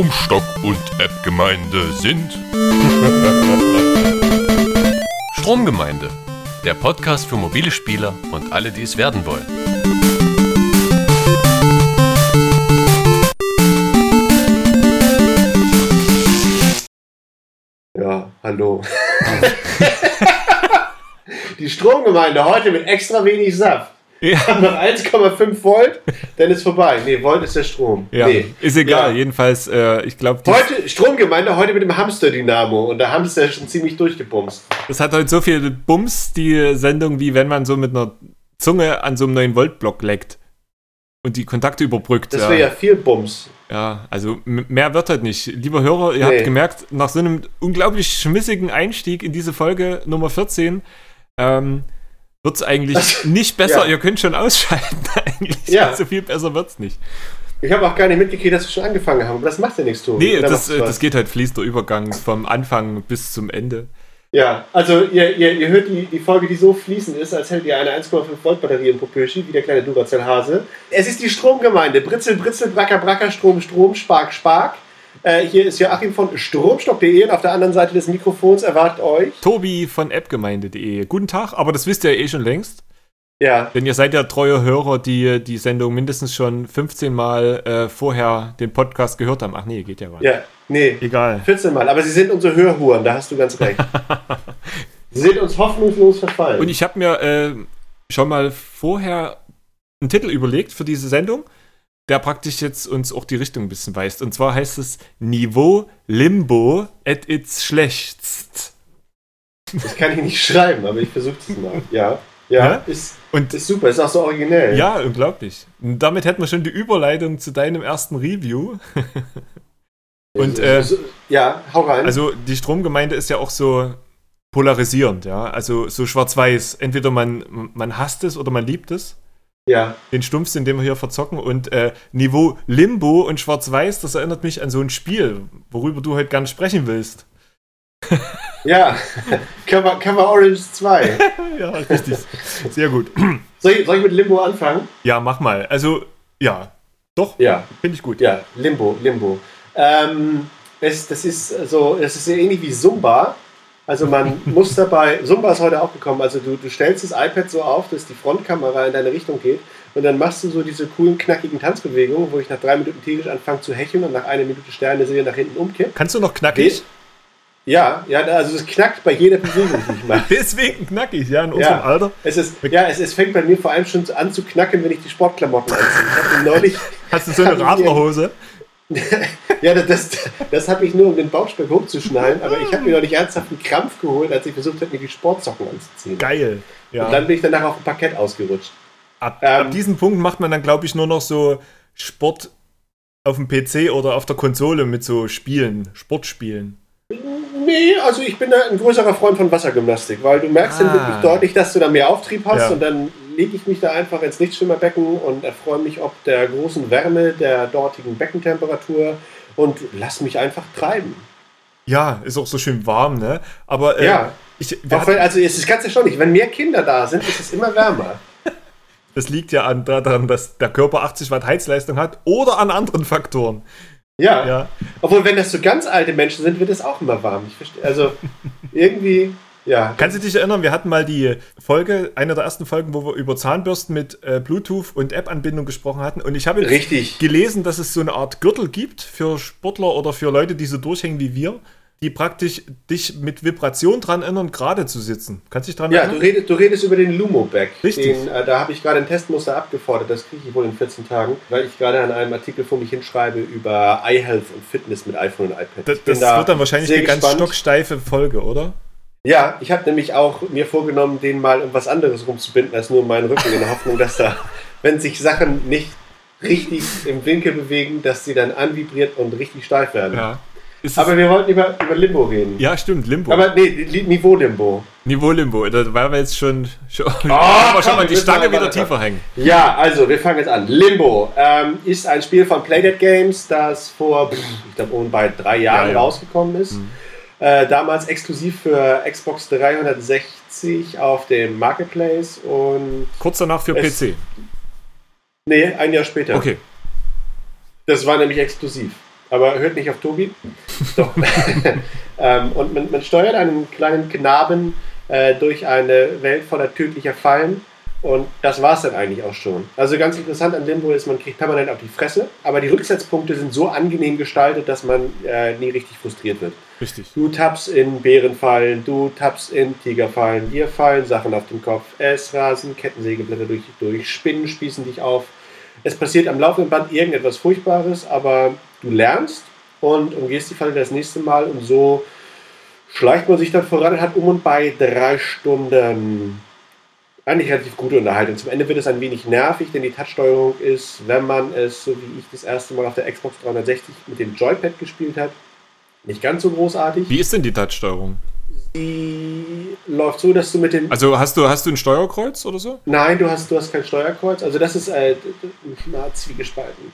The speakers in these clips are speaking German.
Stromstock und App-Gemeinde sind Stromgemeinde, der Podcast für mobile Spieler und alle, die es werden wollen. Ja, hallo. Die Stromgemeinde heute mit extra wenig Saft. Ja. Noch 1,5 Volt, dann ist vorbei. Nee, Volt ist der Strom. Ja, nee. ist egal. Ja. Jedenfalls, äh, ich glaube, Heute, Stromgemeinde, heute mit dem Hamster-Dynamo. Und der Hamster ist schon ziemlich durchgebumst. das hat heute so viel Bums, die Sendung, wie wenn man so mit einer Zunge an so einem neuen Voltblock leckt und die Kontakte überbrückt. Das ja. wäre ja viel Bums. ja, also mehr wird halt nicht. Lieber Hörer, ihr Nee. habt gemerkt, nach so einem unglaublich schmissigen Einstieg in diese Folge Nummer 14, ähm, wird es eigentlich Das- nicht besser. ja. Ihr könnt schon ausschalten eigentlich. Ja. So viel besser wird's nicht. Ich habe auch gar nicht mitgekriegt, dass wir schon angefangen haben. Aber das macht ja nichts, Tobi. Nee, das, das geht halt fließt der Übergang vom Anfang bis zum Ende. Ja, also ihr, ihr, ihr hört die, die Folge, die so fließend ist, als hättet ihr eine 1,5 Volt Batterie im Popöschi, wie der kleine Duracell-Hase. Es ist die Stromgemeinde. Britzel, Britzel, Bracker, Bracker, Strom, Strom, Spark, Spark. Äh, hier ist Joachim von stromstock.de und auf der anderen Seite des Mikrofons erwartet euch. Tobi von appgemeinde.de. Guten Tag, aber das wisst ihr ja eh schon längst. Ja, Denn ihr seid ja treue Hörer, die die Sendung mindestens schon 15 Mal äh, vorher den Podcast gehört haben. Ach nee, geht ja nicht. ja, nee, Egal. 14 Mal. Aber sie sind unsere Hörhuren, da hast du ganz recht. sie sind uns hoffnungslos verfallen. Und ich habe mir äh, schon mal vorher einen Titel überlegt für diese Sendung, der praktisch jetzt uns auch die Richtung ein bisschen weist. Und zwar heißt es Niveau Limbo at its schlechtst. das kann ich nicht schreiben, aber ich versuche es mal. Ja, ja, Ja? Ist, Und ist super, ist auch so originell. ja, unglaublich. Und damit hätten wir schon die Überleitung zu deinem ersten Review. Und, äh, So- ja, hau rein. Also die Stromgemeinde ist ja auch so polarisierend, ja. Also so schwarz-weiß. Entweder man, man hasst es oder man liebt es. Ja. Den Stumpfsinn, den wir hier verzocken. Und äh, Niveau Limbo und Schwarz-Weiß, das erinnert mich an so ein Spiel, worüber du heute gerne sprechen willst. Ja, Cover, Cover Orange 2. ja, richtig. Sehr gut. Soll ich, soll ich mit Limbo anfangen? Ja, mach mal. Also, ja. Doch, Ja, finde ich gut. ja, Limbo, Limbo. Ähm, es, das ist so, das ist ähnlich wie Zumba. Also man muss dabei, Zumba ist heute auch gekommen, also du, du stellst das iPad so auf, dass die Frontkamera in deine Richtung geht und dann machst du so diese coolen, knackigen Tanzbewegungen, wo ich nach drei Minuten tierisch anfange zu hecheln und nach einer Minute Sterne sehe nach hinten umkippt. Kannst du noch knackig? Ja, ja, also es knackt bei jeder Bewegung, die ich mache. Deswegen knackig, ja, in unserem Ja. Alter. Es ist, ja, es, es fängt bei mir vor allem schon an zu knacken, wenn ich die Sportklamotten anziehe. Ich neulich, Hast du so eine Radlerhose? ja, das, das habe ich nur, um den Bauchspeck hochzuschnallen, aber ich habe mir neulich ernsthaft einen Krampf geholt, als ich versucht habe, mir die Sportsocken anzuziehen. Geil. Ja. Und dann bin ich danach auf dem Parkett ausgerutscht. Ab, Ähm, ab diesem Punkt macht man dann, glaube ich, nur noch so Sport auf dem PC oder auf der Konsole mit so Spielen, Sportspielen. Nee, also ich bin da ein größerer Freund von Wassergymnastik, weil du merkst dann Ah. wirklich deutlich, dass du da mehr Auftrieb hast Ja. und dann lege ich mich da einfach ins Lichtschwimmerbecken und erfreue mich ob der großen Wärme, der dortigen Beckentemperatur und lass mich einfach treiben. Ja, ist auch so schön warm, ne? Aber äh, Ja. ich, also es ist ganz erstaunlich, wenn mehr Kinder da sind, ist es immer wärmer. das liegt ja an, daran, dass der Körper 80 Watt Heizleistung hat oder an anderen Faktoren. Ja. Ja. Obwohl, wenn das so ganz alte Menschen sind, wird es auch immer warm. Ich verstehe. Also irgendwie, ja. Kannst du dich erinnern, wir hatten mal die Folge, eine der ersten Folgen, wo wir über Zahnbürsten mit äh, Bluetooth und App-Anbindung gesprochen hatten. Und ich habe Richtig. gelesen, dass es so eine Art Gürtel gibt für Sportler oder für Leute, die so durchhängen wie wir, die praktisch dich mit Vibration dran erinnern, gerade zu sitzen. Kannst du dich dran Ja, du erinnern? redest, du redest über den Lumo-Bag. Richtig. Den, äh, da habe ich gerade ein Testmuster abgefordert. Das kriege ich wohl in 14 Tagen, weil ich gerade an einem Artikel vor mich hinschreibe über Eye Health und Fitness mit iPhone und iPad. Das, das da wird dann wahrscheinlich eine ganz gespannt. stocksteife Folge, oder? Ja, ich habe nämlich auch mir vorgenommen, den mal um was anderes rumzubinden als nur um meinen Rücken, in der Hoffnung, dass da, wenn sich Sachen nicht richtig im Winkel bewegen, dass sie dann anvibriert und richtig steif werden. Ja. Aber wir wollten über, über Limbo reden. ja, stimmt, Limbo. Aber nee, Li- Niveau-Limbo. Niveau Limbo, da weil wir jetzt schon, schon, können wir schon komm, mal die Stange wieder tiefer hängen. Ja, also wir fangen jetzt an. Limbo ähm, ist ein Spiel von Playdead Games, das vor, ich glaube, um bei drei Jahren Ja, ja. rausgekommen ist. Äh, damals exklusiv für Xbox 360 auf dem Marketplace und Kurz danach für Es- PC. nee, ein Jahr später. Okay. Das war nämlich exklusiv. aber hört nicht auf Tobi. Doch. ähm, und man, man, steuert einen kleinen Knaben äh, durch eine Welt voller tödlicher Fallen und das war es dann eigentlich auch schon. Also ganz interessant an Limbo ist, man kriegt permanent auf die Fresse, aber die Rücksetzpunkte sind so angenehm gestaltet, dass man äh, nie richtig frustriert wird. Richtig. Du tappst in Bärenfallen, du tappst in Tigerfallen, dir fallen Sachen auf den Kopf, es rasen Kettensägeblätter durch, durch, Spinnen spießen dich auf. Es passiert am laufenden Band irgendetwas Furchtbares, aber du lernst und umgehst die Falle das nächste Mal und so schleicht man sich dann voran und hat um und bei drei Stunden eigentlich relativ gute Unterhaltung. Zum Ende wird es ein wenig nervig, denn die Touchsteuerung ist, wenn man es, so wie ich das erste Mal auf der Xbox 360 mit dem Joypad gespielt hat, nicht ganz so großartig. Wie ist denn die Touchsteuerung? Die läuft so, dass du mit dem. Also hast du, hast du ein Steuerkreuz oder so? Nein, du hast, du hast kein Steuerkreuz. Also das ist äh, na, zwiegespalten.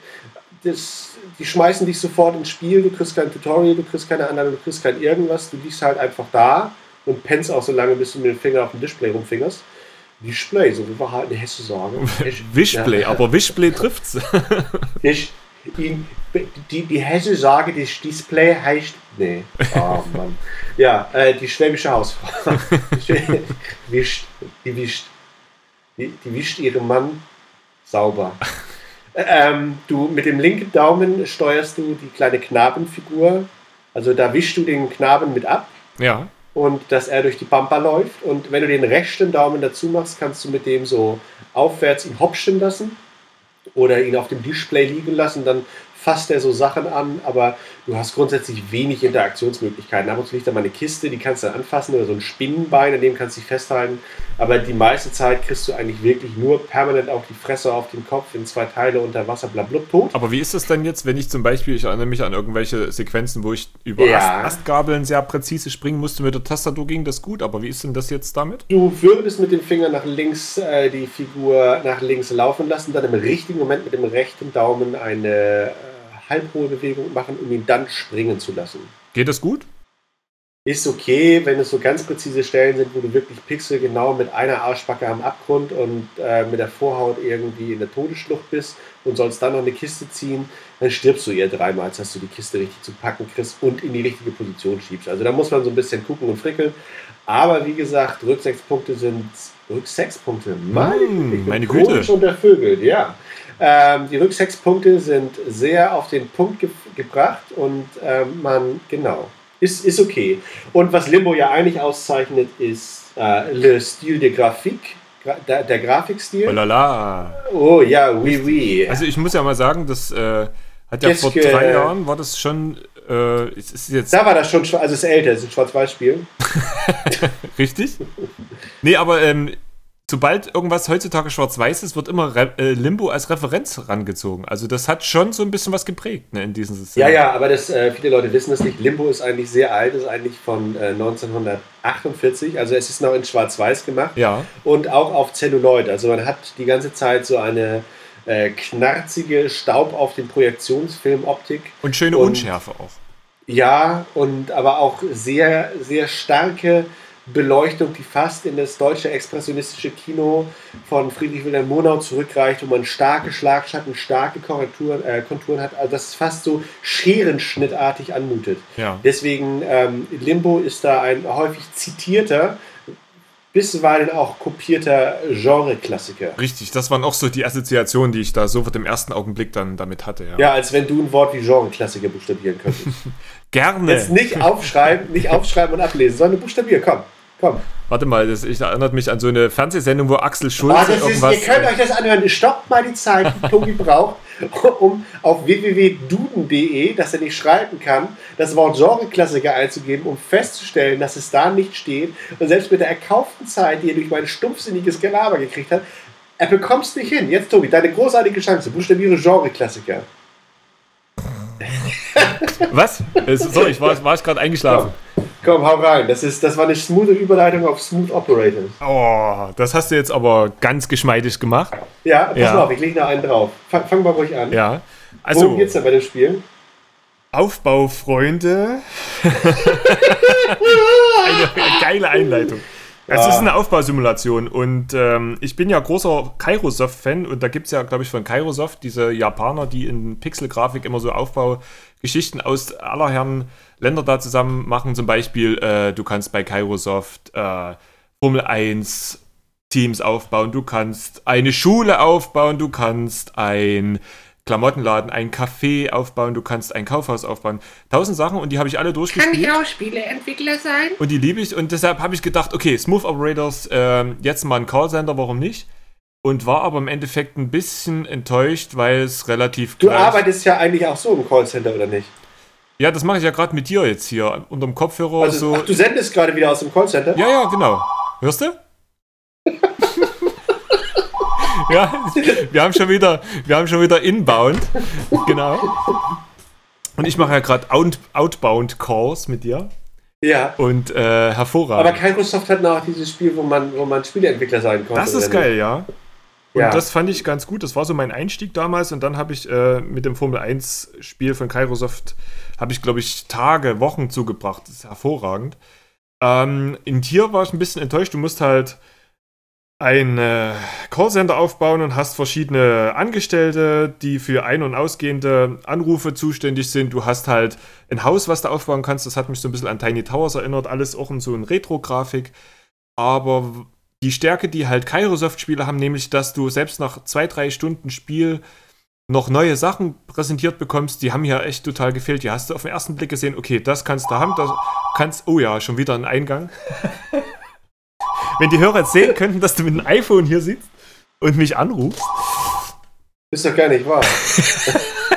Das, die schmeißen dich sofort ins Spiel, du kriegst kein Tutorial, du kriegst keine Anleitung, du kriegst kein irgendwas, du liegst halt einfach da und pennst auch so lange, bis du mit dem Finger auf dem Display rumfingerst. Display, so wie wir halt in Hesse sagen. Wischplay, ja. aber Wischplay trifft's. Ich, die, die, die Hesse sagen, das Display heißt. Nee. Oh Mann. Ja, äh, die schwäbische Hausfrau. wischt, die wischt. Die, die wischt ihren Mann sauber. Ähm, du mit dem linken Daumen steuerst du die kleine Knabenfigur. Also da wischst du den Knaben mit ab. Ja und dass er durch die Pampa läuft. Und wenn du den rechten Daumen dazu machst, kannst du mit dem so aufwärts ihn hopschen lassen oder ihn auf dem Display liegen lassen. Dann fasst er so Sachen an, aber du hast grundsätzlich wenig Interaktionsmöglichkeiten. Zu liegt da mal eine Kiste, die kannst du dann anfassen oder so ein Spinnenbein, an dem kannst du dich festhalten. Aber die meiste Zeit kriegst du eigentlich wirklich nur permanent auf die Fresse, auf den Kopf, in zwei Teile unter Wasser, blablabla, tot. Aber wie ist das denn jetzt, wenn ich zum Beispiel, ich erinnere mich an irgendwelche Sequenzen, wo ich über ja. Ast Astgabeln sehr präzise springen musste mit der Tastatur, ging das gut, aber wie ist denn das jetzt damit? Du würdest mit dem Finger nach links äh, die Figur nach links laufen lassen, dann im richtigen Moment mit dem rechten Daumen eine... Äh, halbhohe Bewegung machen, um ihn dann springen zu lassen. Geht das gut? Ist okay, wenn es so ganz präzise Stellen sind, wo du wirklich pixelgenau mit einer Arschbacke am Abgrund und äh, mit der Vorhaut irgendwie in der Todesschlucht bist und sollst dann noch eine Kiste ziehen, dann stirbst du eher dreimal, als dass du die Kiste richtig zu packen kriegst und in die richtige Position schiebst. Also da muss man so ein bisschen gucken und frickeln. Aber wie gesagt, Rücksechspunkte sind Rücksechspunkte. Meine, mmh, meine Güte. Und der Vögel, ja. Ähm, die Rücksechspunkte sind sehr auf den Punkt ge gebracht und ähm, man, genau, ist, ist okay. Und was Limbo ja eigentlich auszeichnet, ist äh, le Stil de Grafik, der, der Grafikstil. Oh la Oh ja, oui, oui. Also ich muss ja mal sagen, das äh, hat ja vor drei Jahren, war das schon äh, ist jetzt da war das schon, also es ist älter, es ist ein Schwarz-Weiß-Spiel. Richtig? Nee, aber ähm, sobald irgendwas heutzutage schwarz-weiß ist, wird immer Re äh, Limbo als Referenz rangezogen. Also das hat schon so ein bisschen was geprägt ne, in diesem System. Ja, ja, aber das, äh, viele Leute wissen das nicht. Limbo ist eigentlich sehr alt, ist eigentlich von äh, 1948. Also es ist noch in schwarz-weiß gemacht. Ja. Und auch auf Celluloid. Also man hat die ganze Zeit so eine äh, knarzige Staub auf den Projektionsfilm-Optik. Und schöne und, Unschärfe auch. Ja, und aber auch sehr, sehr starke Beleuchtung, die fast in das deutsche expressionistische Kino von Friedrich Wilhelm Monau zurückreicht, wo man starke Schlagschatten, starke Korrekturen, äh, Konturen hat, also das fast so scherenschnittartig anmutet. Ja. Deswegen ähm, Limbo ist da ein häufig zitierter, bisweilen auch kopierter Genre-Klassiker. Richtig, das waren auch so die Assoziationen, die ich da sofort im ersten Augenblick dann damit hatte. Ja, ja als wenn du ein Wort wie Genre-Klassiker buchstabieren könntest. Gerne. Jetzt nicht aufschreiben, nicht aufschreiben und ablesen, sondern buchstabieren, komm. Komm. Warte mal, das ich, erinnert mich an so eine Fernsehsendung, wo Axel Schulz ah, irgendwas... Ist, ihr könnt euch das anhören. Stoppt mal die Zeit, die Tobi braucht, um auf www.duden.de, dass er nicht schreiben kann, das Wort Genreklassiker einzugeben, um festzustellen, dass es da nicht steht. Und selbst mit der erkauften Zeit, die er durch mein stumpfsinniges Gelaber gekriegt hat, er bekommt es nicht hin. Jetzt, Tobi, deine großartige Chance. Buchstabiere Genreklassiker. Was? Sorry, ich war, war ich gerade eingeschlafen. Komm, komm, hau rein. Das, ist, das war eine smooth Überleitung auf Smooth Operators. Oh, das hast du jetzt aber ganz geschmeidig gemacht. Ja, pass ja. auf, ich lege noch einen drauf. Fang, fang mal ruhig an. Ja. Also, Worum geht's denn bei dem Spiel? Aufbaufreunde. eine, geile Einleitung. Es ist eine Aufbausimulation und ähm, ich bin ja großer Kairosoft-Fan und da gibt es ja, glaube ich, von Kairosoft diese Japaner, die in Pixelgrafik immer so Aufbaugeschichten aus aller Herren Länder da zusammen machen. Zum Beispiel, äh, du kannst bei Kairosoft äh, Formel 1 Teams aufbauen, du kannst eine Schule aufbauen, du kannst ein Klamottenladen, ein Café aufbauen, du kannst ein Kaufhaus aufbauen. Tausend Sachen und die habe ich alle durchgespielt. Kann ich auch Spieleentwickler sein? Und die liebe ich und deshalb habe ich gedacht, okay, Smooth Operators, äh, jetzt mal ein Callcenter, warum nicht? Und war aber im Endeffekt ein bisschen enttäuscht, weil es relativ Du arbeitest ja eigentlich auch so im Callcenter, oder nicht? Ja, das mache ich ja gerade mit dir jetzt hier, unterm Kopfhörer also, so. Ach, du sendest gerade wieder aus dem Callcenter? Ja, ja, genau. Hörst du? ja, wir haben schon wieder, wir haben schon wieder inbound. Genau. Und ich mache ja gerade out, outbound Calls mit dir. Ja. Und äh, hervorragend. Aber Microsoft hat noch dieses Spiel, wo man, wo man Spieleentwickler sein konnte. Das ist geil, ja. Und Ja. das fand ich ganz gut. Das war so mein Einstieg damals. Und dann habe ich äh, mit dem Formel 1 Spiel von Kairosoft, habe ich, glaube ich, Tage, Wochen zugebracht. Das ist hervorragend. Ähm, in hier war ich ein bisschen enttäuscht. Du musst halt ein äh, Callcenter aufbauen und hast verschiedene Angestellte, die für ein- und ausgehende Anrufe zuständig sind. Du hast halt ein Haus, was du aufbauen kannst. Das hat mich so ein bisschen an Tiny Towers erinnert. Alles auch in so eine Retro-Grafik. Aber die Stärke, die halt Kairosoft-Spiele haben, nämlich, dass du selbst nach zwei, drei Stunden Spiel noch neue Sachen präsentiert bekommst, die haben hier echt total gefehlt. Die hast du auf den ersten Blick gesehen, okay, das kannst du haben, das kannst, oh ja, schon wieder ein Eingang. Wenn die Hörer jetzt sehen könnten, dass du mit einem iPhone hier sitzt und mich anrufst. Ist doch gar nicht wahr.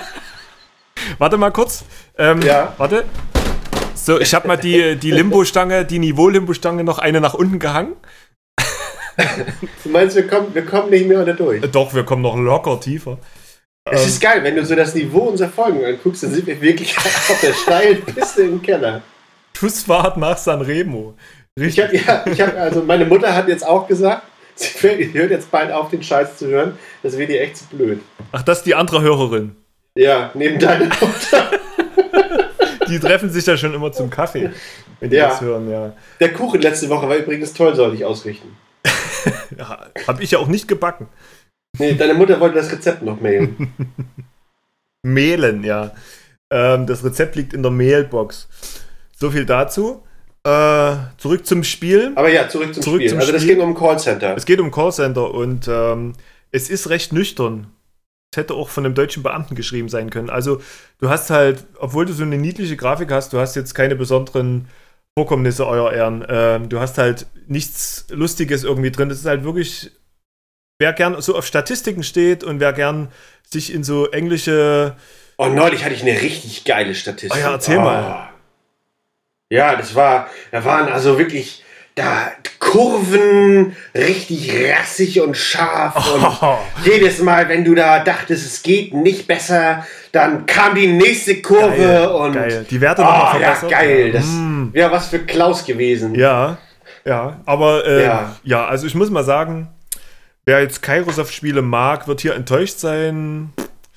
Warte mal kurz. Ähm, Ja. Warte. So, ich habe mal die, die Limbo-Stange, die Niveau-Limbo-Stange noch eine nach unten gehangen. Du meinst, wir kommen, wir kommen nicht mehr unter durch. Äh, Doch, wir kommen noch locker tiefer. Es Ähm, ist geil, wenn du so das Niveau unserer Folgen anguckst, dann sind wir wirklich auf der steilen Piste im Keller. Schussfahrt nach Sanremo. Ich habe ja, ich habe also meine Mutter hat jetzt auch gesagt, sie hört jetzt bald auf, den Scheiß zu hören. Das wäre dir echt zu blöd. Ach, das ist die andere Hörerin. Ja, neben deiner Mutter. Die treffen sich ja schon immer zum Kaffee, wenn die Ja. das hören, ja. Der Kuchen letzte Woche war übrigens toll, soll ich ausrichten. Ja Habe ich ja auch nicht gebacken. Nee, deine Mutter wollte das Rezept noch mailen. Mehlen, ja. Ähm, das Rezept liegt in der Mailbox. So viel dazu. Äh, zurück zum Spiel. Aber ja, zurück zum Zurück Spiel. zum also das Spiel. ging um Callcenter. Es geht um Callcenter und ähm, es ist recht nüchtern. Es hätte auch von einem deutschen Beamten geschrieben sein können. Also du hast halt, obwohl du so eine niedliche Grafik hast, du hast jetzt keine besonderen Vorkommnisse, euer Ehren. Ähm, du hast halt nichts Lustiges irgendwie drin. Es ist halt wirklich, wer gern so auf Statistiken steht und wer gern sich in so englische Oh, neulich hatte ich eine richtig geile Statistik. Oh ja, erzähl Oh. mal. Ja, das war, da waren also wirklich da Kurven richtig rassig und scharf Oh. und jedes Mal, wenn du da dachtest, es geht nicht besser, dann kam die nächste Kurve Geil, und geil. Die Werte oh, nochmal ja, verbessert. geil, das Mm. wäre was für Klaus gewesen. Ja, ja, aber äh, ja. Ja. also ich muss mal sagen, wer jetzt Kairosoft-Spiele mag, wird hier enttäuscht sein.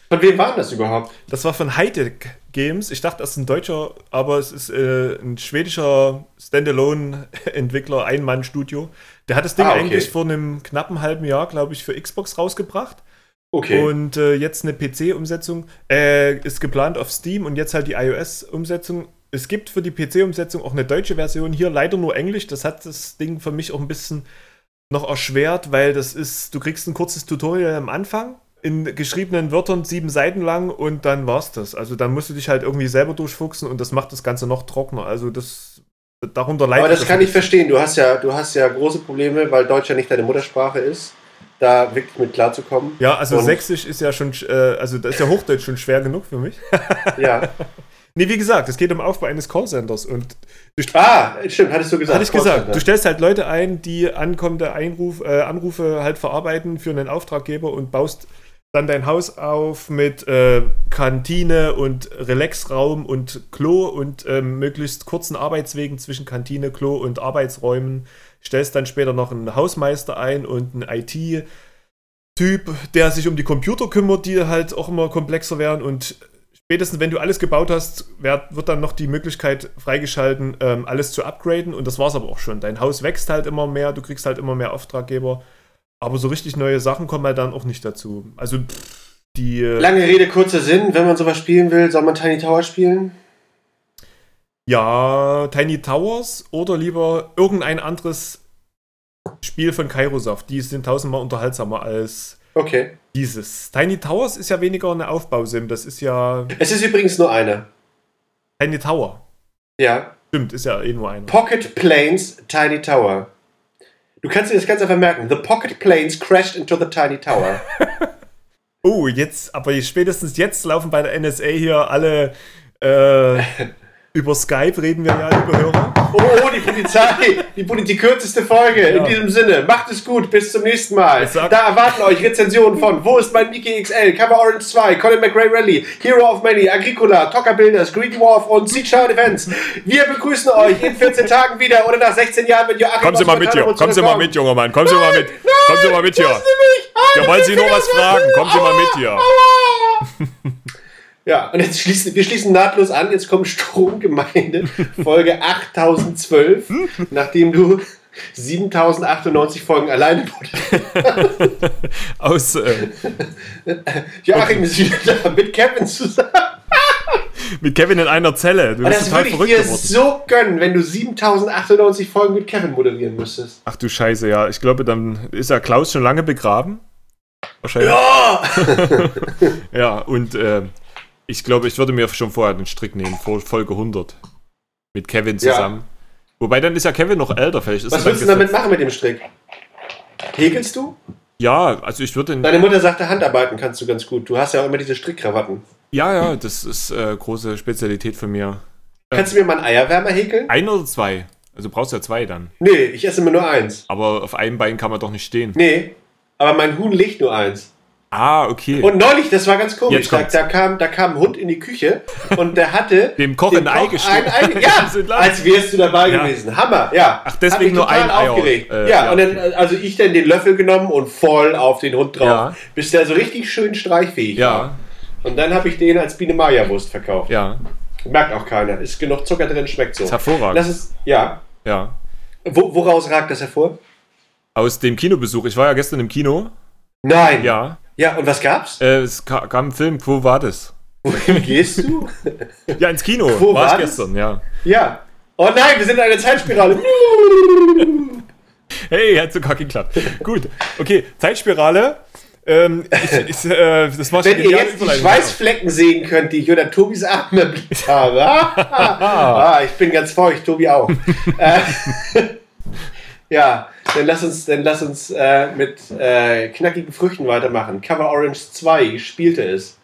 Von wem war das überhaupt? Das war von Hightech Games. Ich dachte, das ist ein deutscher, aber es ist äh, ein schwedischer Standalone-Entwickler, Ein-Mann-Studio. Der hat das Ding Ah, okay. eigentlich vor einem knappen halben Jahr, glaube ich, für Xbox rausgebracht. Okay. Und äh, jetzt eine PC-Umsetzung äh, ist geplant auf Steam und jetzt halt die iOS-Umsetzung. Es gibt für die PC-Umsetzung auch eine deutsche Version, hier leider nur Englisch. Das hat das Ding für mich auch ein bisschen noch erschwert, weil das ist, du kriegst ein kurzes Tutorial am Anfang in geschriebenen Wörtern sieben Seiten lang und dann war's das. Also dann musst du dich halt irgendwie selber durchfuchsen und das macht das Ganze noch trockener. Also das darunter leidet Aber das kann ein ich verstehen. Du hast ja, du hast ja große Probleme, weil Deutsch ja nicht deine Muttersprache ist, da wirklich mit klarzukommen. Ja, also Und- Sächsisch ist ja schon, äh, also da ist ja Hochdeutsch schon schwer genug für mich. Ja. Nee, wie gesagt, es geht um Aufbau eines Callcenters und du, Ah, stimmt, hattest du gesagt. hatte ich gesagt, du stellst halt Leute ein, die ankommende Einruf, äh, Anrufe halt verarbeiten für einen Auftraggeber und baust dann dein Haus auf mit äh, Kantine und Relaxraum und Klo und ähm, möglichst kurzen Arbeitswegen zwischen Kantine, Klo und Arbeitsräumen. Stellst dann später noch einen Hausmeister ein und einen IT-Typ, der sich um die Computer kümmert, die halt auch immer komplexer werden und spätestens wenn du alles gebaut hast, wird, wird dann noch die Möglichkeit freigeschalten, ähm, alles zu upgraden. Und das war's aber auch schon. Dein Haus wächst halt immer mehr, du kriegst halt immer mehr Auftraggeber. Aber so richtig neue Sachen kommen halt dann auch nicht dazu. Also die. äh, Lange Rede, kurzer Sinn. Wenn man sowas spielen will, soll man Tiny Tower spielen? Ja, Tiny Towers oder lieber irgendein anderes Spiel von Kairosoft. Die sind tausendmal unterhaltsamer als Okay. dieses. Tiny Towers ist ja weniger eine Aufbausim, das ist ja Es ist übrigens nur eine. Tiny Tower. Ja. Stimmt, ist ja eh nur einer. Pocket Planes Tiny Tower. Du kannst dir das ganz einfach merken. The Pocket Planes crashed into the Tiny Tower. Oh, jetzt, aber spätestens jetzt laufen bei der NSA hier alle äh, über Skype reden wir ja, liebe Hörer. Oh, die Polizei. Die, die kürzeste Folge. In Ja. diesem Sinne. Macht es gut. Bis zum nächsten Mal. Da erwarten euch Rezensionen von Wo ist mein Mickey XL? Cover Orange 2, Colin McRae Rally, Hero of Many, Agricola, Tocker Builders, Greedy Wolf und Sea Child Events. Wir begrüßen euch in 14 Tagen wieder oder nach 16 Jahren, wenn Joachim Kommen Sie mal mit hier, kommen Sie mal mit, junger Mann, kommen Sie mal mit, kommen Sie mal mit hier. Wir wollen Sie nur was fragen, kommen Sie mal mit hier. Ja, und jetzt schließen wir schließen nahtlos an. Jetzt kommt Stromgemeinde, Folge 8012, nachdem du 7098 Folgen alleine wurde. Aus, äh, Joachim ist wieder da mit Kevin zusammen. mit Kevin in einer Zelle. Du bist das total würde ich verrückt dir geworden. so gönnen, wenn du 7098 Folgen mit Kevin moderieren müsstest. Ach du Scheiße, ja. Ich glaube, dann ist ja Klaus schon lange begraben. Wahrscheinlich. Ja! Ja, und äh, ich glaube, ich würde mir schon vorher den Strick nehmen, vor Folge 100. Mit Kevin Ja. zusammen. Wobei dann ist ja Kevin noch älter, vielleicht ist Was willst du damit machen mit dem Strick? Häkelst du? Ja, also ich würde. Deine Mutter sagte, Handarbeiten kannst du ganz gut. Du hast ja auch immer diese Strickkrawatten. Ja, ja, das ist äh, große Spezialität von mir. Kannst du mir mal einen Eierwärmer häkeln? Ein oder zwei? Also du brauchst ja zwei dann. Nee, ich esse immer nur eins. Aber auf einem Bein kann man doch nicht stehen. Nee, aber mein Huhn legt nur eins. Ah, okay. Und neulich, das war ganz komisch, da, da, kam, da kam ein Hund in die Küche und der hatte Dem Koch ein Ei Ei, ja, als wärst du dabei Ja. gewesen. Hammer, ja. Ach, deswegen nur ein Ei aufgeregt. Äh, ja, ja. und dann, also ich dann den Löffel genommen und voll auf den Hund drauf, Ja. bis der so richtig schön streichfähig war. ja, Und dann habe ich den als Biene Maya Wurst verkauft. ja, Merkt auch keiner. Ist genug Zucker drin, schmeckt so. ist hervorragend. Das ist, ja. ja. Wo, woraus ragt das hervor? Aus dem Kinobesuch. Ich war ja gestern im Kino. Nein. Ja. Ja, und was gab's? Äh, es ka kam ein Film. Wo war das? Wohin gehst du? Ja, ins Kino. Wo war ich das? gestern, ja. Ja. Oh nein, wir sind in einer Zeitspirale. Hey, hat sogar geklappt. Gut. Okay, Zeitspirale. Ähm, ich, ich, äh, das war Wenn ihr jetzt die. Schweißflecken sehen könnt, die ich unter Tobis Arm erblickt habe. ah, ich bin ganz feucht, Tobi auch. ja, dann lass uns, dann lass uns äh, mit äh, knackigen Früchten weitermachen. Cover Orange 2 spielte es.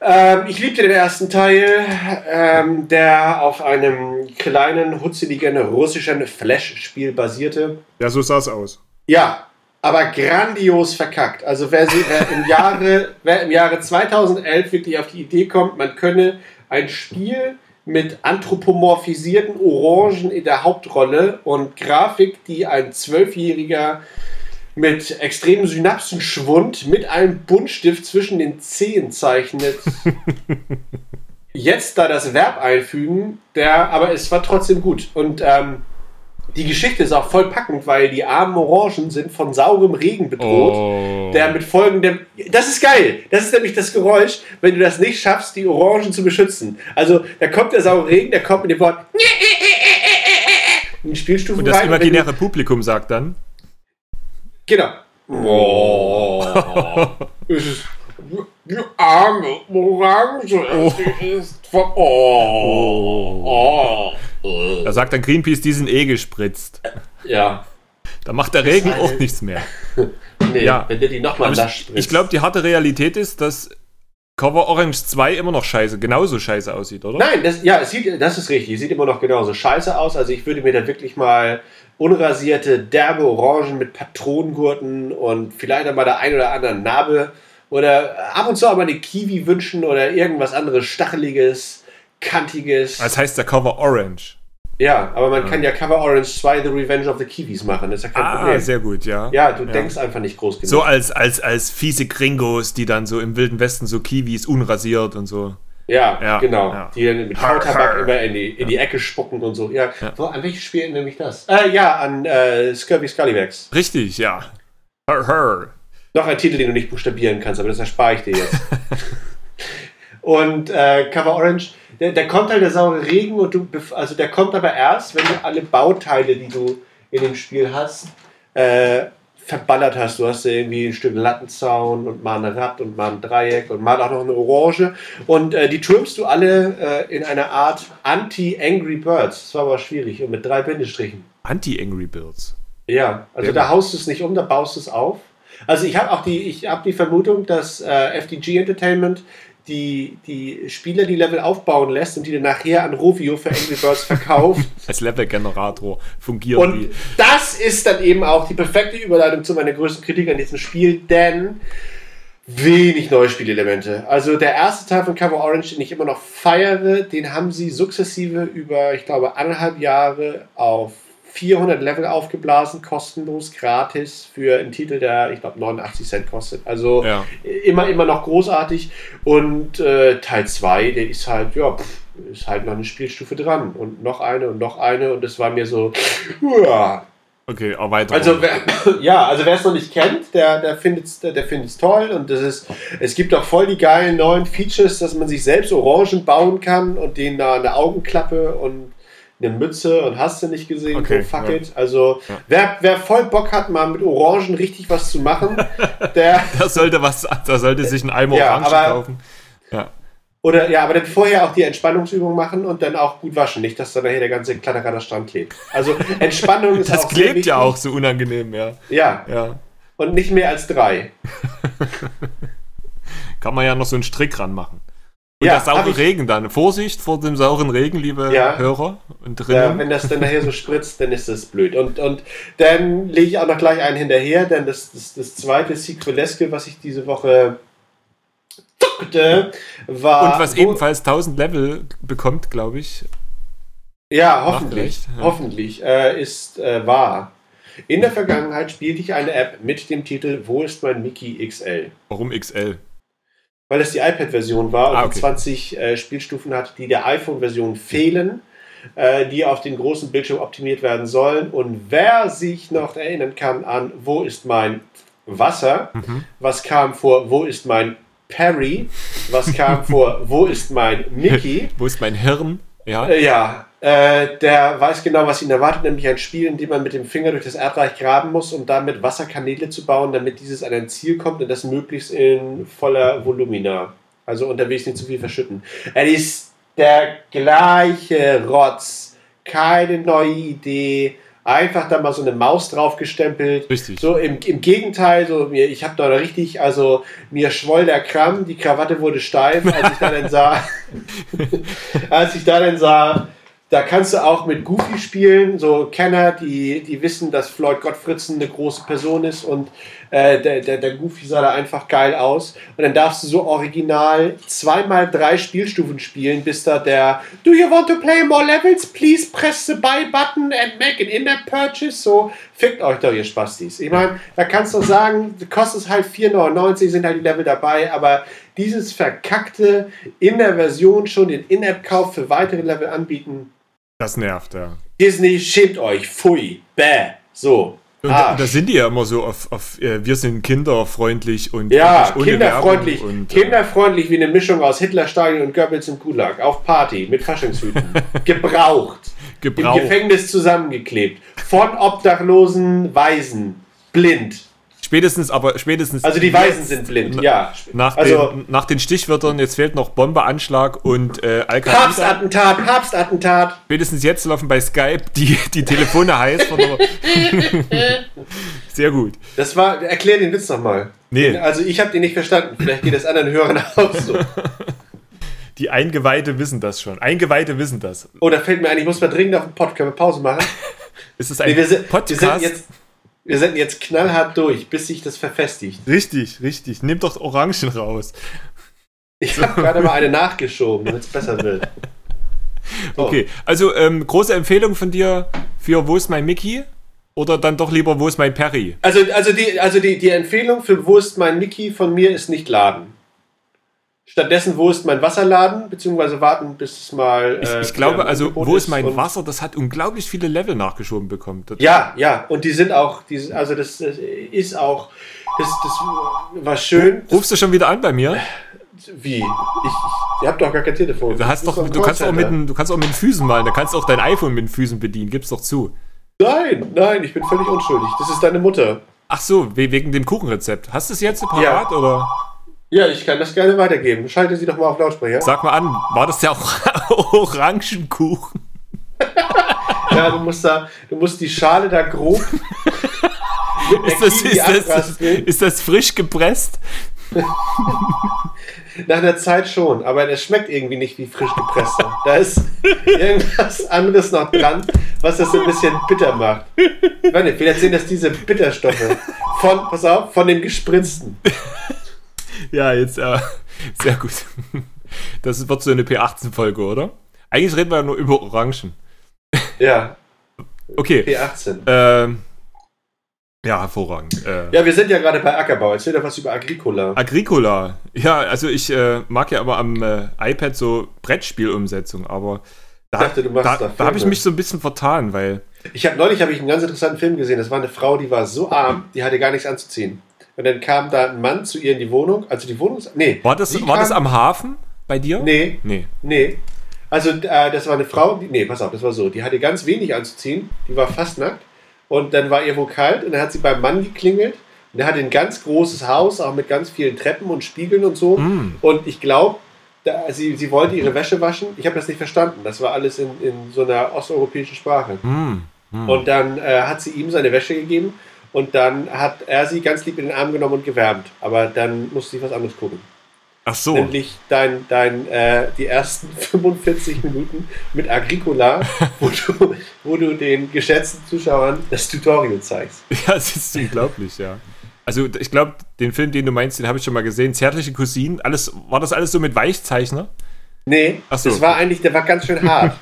Ähm, ich liebte den ersten Teil, ähm, der auf einem kleinen, hutzeligen russischen Flash-Spiel basierte. Ja, so sah es aus. Ja, aber grandios verkackt. Also wer, sie, wer, im Jahre, wer im Jahre 2011 wirklich auf die Idee kommt, man könne ein Spiel mit anthropomorphisierten Orangen in der Hauptrolle und Grafik, die ein Zwölfjähriger mit extremem Synapsenschwund mit einem Buntstift zwischen den Zehen zeichnet. Jetzt da das Verb einfügen, der, aber es war trotzdem gut. Und ähm, die Geschichte ist auch voll packend, weil die armen Orangen sind von saurem Regen bedroht. Oh. Der mit folgendem. Das ist geil! Das ist nämlich das Geräusch, wenn du das nicht schaffst, die Orangen zu beschützen. Also, da kommt der saure Regen, der kommt mit dem Wort. Spielstufen Und das rein. wenn du- imaginäre Publikum sagt dann. Genau. Oh. es ist. Die arme Orange. Die ist von. Oh. Da sagt dann Greenpeace, die sind eh gespritzt. Ja. Da macht der Regen auch nichts mehr. Nee, Ja. wenn der die nochmal Aber nass ich, spritzt. ich glaube, die harte Realität ist, dass Cover Orange 2 immer noch scheiße, genauso scheiße aussieht, oder? Nein, das, ja, es sieht, das ist richtig. Es sieht immer noch genauso scheiße aus. Also ich würde mir da wirklich mal unrasierte, derbe Orangen mit Patronengurten und vielleicht einmal der ein oder anderen Narbe oder ab und zu mal eine Kiwi wünschen oder irgendwas anderes Stacheliges, Kantiges. Das heißt der Cover Orange. Ja, aber man kann ja Cover Orange 2 The Revenge of the Kiwis machen, das ist ja kein Ah, Problem. sehr gut, ja. ja, du denkst einfach nicht groß genug. So als, als, als fiese Gringos, die dann so im Wilden Westen so Kiwis unrasiert und so. Ja, Ja, genau. ja. Die dann mit Kautabak immer in die, in die Ecke spucken und so. Ja, Wo, an welches Spiel erinnere mich das? Äh, ja, an äh, Scurvy Scallywags. Richtig, ja. Her, her. Noch ein Titel, den du nicht buchstabieren kannst, aber das erspare ich dir jetzt. und äh, Cover Orange, der, der kommt halt der saure Regen und du, also der kommt aber erst, wenn du alle Bauteile, die du in dem Spiel hast, äh, verballert hast. Du hast ja irgendwie ein Stück Lattenzaun und mal ein Rad und mal ein Dreieck und mal auch noch eine Orange. Und äh, die türmst du alle äh, in einer Art Anti-Angry Birds. Das war aber schwierig und mit drei Bindestrichen. Anti-Angry Birds. Ja, also Sehr da haust du es nicht um, da baust du es auf. Also ich habe auch die, ich habe die Vermutung, dass äh, FDG Entertainment die, die Spieler die Level aufbauen lässt und die dann nachher an Rovio für Angry Birds verkauft. Als Level-Generator fungieren Und die. das ist dann eben auch die perfekte Überleitung zu meiner größten Kritik an diesem Spiel, denn wenig neue Spielelemente. Also der erste Teil von Cover Orange, den ich immer noch feiere, den haben sie sukzessive über, ich glaube, anderthalb Jahre auf 400 Level aufgeblasen, kostenlos, gratis für einen Titel, der, ich glaube, 89 Cent kostet. Also Ja. immer, immer noch großartig. Und äh, Teil 2, der ist halt, ja, pff, ist halt noch eine Spielstufe dran. Und noch eine und noch eine. Und das war mir so, ja. Okay, Erweiterung. Also, wer, ja, also wer es noch nicht kennt, der, der findet es der, der findet's toll. Und das ist, es gibt auch voll die geilen neuen Features, dass man sich selbst Orangen bauen kann und denen da eine Augenklappe und eine Mütze und hast du nicht gesehen, Okay, so fuck ja. it. Also, Ja. wer, wer voll Bock hat, mal mit Orangen richtig was zu machen, der. da sollte was, da sollte sich ein Eimer Ja, Orange aber- kaufen. Ja. Oder ja, aber dann vorher auch die Entspannungsübung machen und dann auch gut waschen. Nicht, dass dann nachher der ganze Kletterer dran klebt. Also Entspannung ist Das auch sehr klebt ja auch so unangenehm, ja. Ja, Ja. und nicht mehr als drei. Kann man ja noch so einen Strick ranmachen. Und Ja, der saure ich- Regen dann. Vorsicht vor dem sauren Regen, liebe Ja. Hörer und Ja, wenn das dann nachher so spritzt, dann ist das blöd. Und, und dann lege ich auch noch gleich einen hinterher, denn das, das, das zweite Sequeleske, was ich diese Woche zockte, war. und was ebenfalls 1000 Level bekommt, glaube ich. Ja, hoffentlich. Ja. Hoffentlich äh, ist äh, wahr. In der Vergangenheit spielte ich eine App mit dem Titel Wo ist mein Mickey XL? Warum XL? Weil es die iPad-Version war und Ah, die okay. 20 äh, Spielstufen hat, die der iPhone-Version fehlen, äh, die auf den großen Bildschirm optimiert werden sollen. Und wer sich noch erinnern kann an Wo ist mein Wasser? Mhm. Was kam vor Wo ist mein Perry? Was kam vor Wo ist mein Mickey? Wo ist mein Hirn? Ja. Äh, ja, äh, der weiß genau, was ihn erwartet, nämlich ein Spiel, in dem man mit dem Finger durch das Erdreich graben muss, um damit Wasserkanäle zu bauen, damit dieses an ein Ziel kommt und das möglichst in voller Volumina. Also unterwegs nicht zu viel verschütten. Es ist der gleiche Rotz. Keine neue Idee. Einfach da mal so eine Maus drauf gestempelt. Richtig. So im, im Gegenteil, so mir, ich habe da richtig, also mir schwoll der Kram, die Krawatte wurde steif, als ich da dann sah, als ich da dann sah, da kannst du auch mit Goofy spielen, so Kenner, die, die wissen, dass Floyd Gottfriedson eine große Person ist und äh, der, der, der Goofy sah da einfach geil aus. Und dann darfst du so original zweimal drei Spielstufen spielen, bis da der Do you want to play more levels? Please press the buy button and make an in-app purchase. So, fickt euch doch, ihr Spastis. Ich meine, da kannst du sagen, kostet es halt 4,99, sind halt die Level dabei, aber dieses verkackte in der Version schon den In-App-Kauf für weitere Level anbieten, Das nervt, ja. Disney, schämt euch, pfui, bäh, so. Und da, da sind die ja immer so auf, auf äh, wir sind kinderfreundlich und Ja, kinderfreundlich. Und, äh, kinderfreundlich wie eine Mischung aus Hitlerstein und Goebbels im Gulag. Auf Party mit Faschingshüten. Gebraucht. Im Gebrauch. Gefängnis zusammengeklebt. Von obdachlosen Waisen. Blind. Spätestens, aber spätestens. Also die jetzt, sind blind, ja. Nach, Also den, nach den Stichwörtern, jetzt fehlt noch Bombe, Anschlag und äh, Al-Qaida. Papstattentat, Papstattentat. Spätestens jetzt laufen bei Skype die, die Telefone heiß. Sehr gut. Das war, erklär den Witz nochmal. Nee. Also ich habe den nicht verstanden. Vielleicht geht es anderen Hörern auch so. Die Eingeweihte wissen das schon. Eingeweihte wissen das. Oh, da fällt mir ein, ich muss mal dringend auf den Pod. Können wir Pause machen? Ist es ein Nee, wir, sind, wir, Podcast? sind jetzt, wir sind jetzt knallhart durch, bis sich das verfestigt. Richtig, richtig. Nimm doch Orangen raus. Ich habe gerade mal eine nachgeschoben, damit es besser wird. Okay, also ähm, große Empfehlung von dir für Wo ist mein Mickey? Oder dann doch lieber Wo ist mein Perry? Also, also, die, also die, die Empfehlung für Wo ist mein Mickey von mir ist nicht laden. Stattdessen, wo ist mein Wasserladen? Beziehungsweise warten, bis es mal. Ich, äh, ich glaube, wieder also Wo ist mein Wasser? Das hat unglaublich viele Level nachgeschoben bekommen. Das, Ja, ja, und die sind auch, die, sind- also das, das ist auch, das, das war schön. Rufst du schon wieder an bei mir? Wie? Ich, ich, ihr habt doch gar kein Telefon. Du, hast doch, du, kannst auch mit, den- du kannst auch mit den Füßen malen. Da kannst du auch dein iPhone mit den Füßen bedienen. Gib's doch zu. Nein, nein, ich bin völlig unschuldig. Das ist deine Mutter. Ach so, we- wegen dem Kuchenrezept. Hast du es jetzt parat oder? Ja, ich kann das gerne weitergeben. Schalte sie doch mal auf Lautsprecher. Sag mal an, war das der Orangenkuchen? Ja, du musst da, du musst die Schale da grob. Ist das, ist, das, ist das frisch gepresst? Nach einer Zeit schon, aber es schmeckt irgendwie nicht wie frisch gepresster. Da ist irgendwas anderes noch dran, was das so ein bisschen bitter macht. Ich nicht, vielleicht sind das diese Bitterstoffe von, pass auf, von dem Gespritzten. Ja, jetzt, äh, sehr gut. Das wird so eine P18-Folge, oder? Eigentlich reden wir ja nur über Orangen. Ja, Okay. P18. Ähm, ja, hervorragend. Äh, Ja, wir sind ja gerade bei Ackerbau. Erzähl doch was über Agricola. Agricola. Ja, also ich äh, mag ja aber am äh, iPad so Brettspielumsetzung, aber da, dachte, da, da da habe ich mich so ein bisschen vertan, weil Ich habe neulich habe ich einen ganz interessanten Film gesehen. Das war eine Frau, die war so arm, die hatte gar nichts anzuziehen. Und dann kam da ein Mann zu ihr in die Wohnung. Also die Wohnung. Nee. war das, war das am Hafen bei dir? Nee, Nee. nee. Also äh, das war eine Frau, die, nee, pass auf, das war so. Die hatte ganz wenig anzuziehen. Die war fast nackt. Und dann war ihr wohl kalt. Und dann hat sie beim Mann geklingelt. Und der hatte ein ganz großes Haus, auch mit ganz vielen Treppen und Spiegeln und so. Mm. Und ich glaube, sie, sie wollte ihre Wäsche waschen. Ich habe das nicht verstanden. Das war alles in, in so einer osteuropäischen Sprache. Mm. Mm. Und dann äh, hat sie ihm seine Wäsche gegeben und dann hat er sie ganz lieb in den Arm genommen und gewärmt. Aber dann musste sie was anderes gucken. Ach so. Nämlich dein, dein, äh, die ersten 45 Minuten mit Agricola, wo du, wo du den geschätzten Zuschauern das Tutorial zeigst. Ja, es ist unglaublich, ja. Also ich glaube, den Film, den du meinst, den habe ich schon mal gesehen. Zärtliche Cousinen. Alles, war das alles so mit Weichzeichner? Nee, Ach so. das war eigentlich, der war ganz schön hart.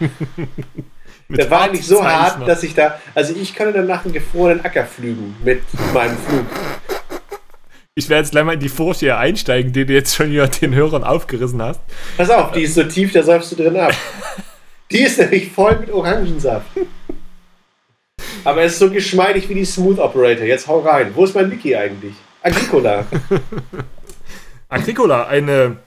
Der war eigentlich so hart, Weichzeichner. dass ich da, also ich kann dann nach einem gefrorenen Acker flügen mit meinem Flug. Ich werde jetzt gleich mal in die Furche einsteigen, die du jetzt schon hier den Hörern aufgerissen hast. Pass auf, die ist so tief, da säufst du drin ab. Die ist nämlich voll mit Orangensaft. Aber es ist so geschmeidig wie die Smooth Operator. Jetzt hau rein. Wo ist mein Mickey eigentlich? Agricola. Agricola, eine,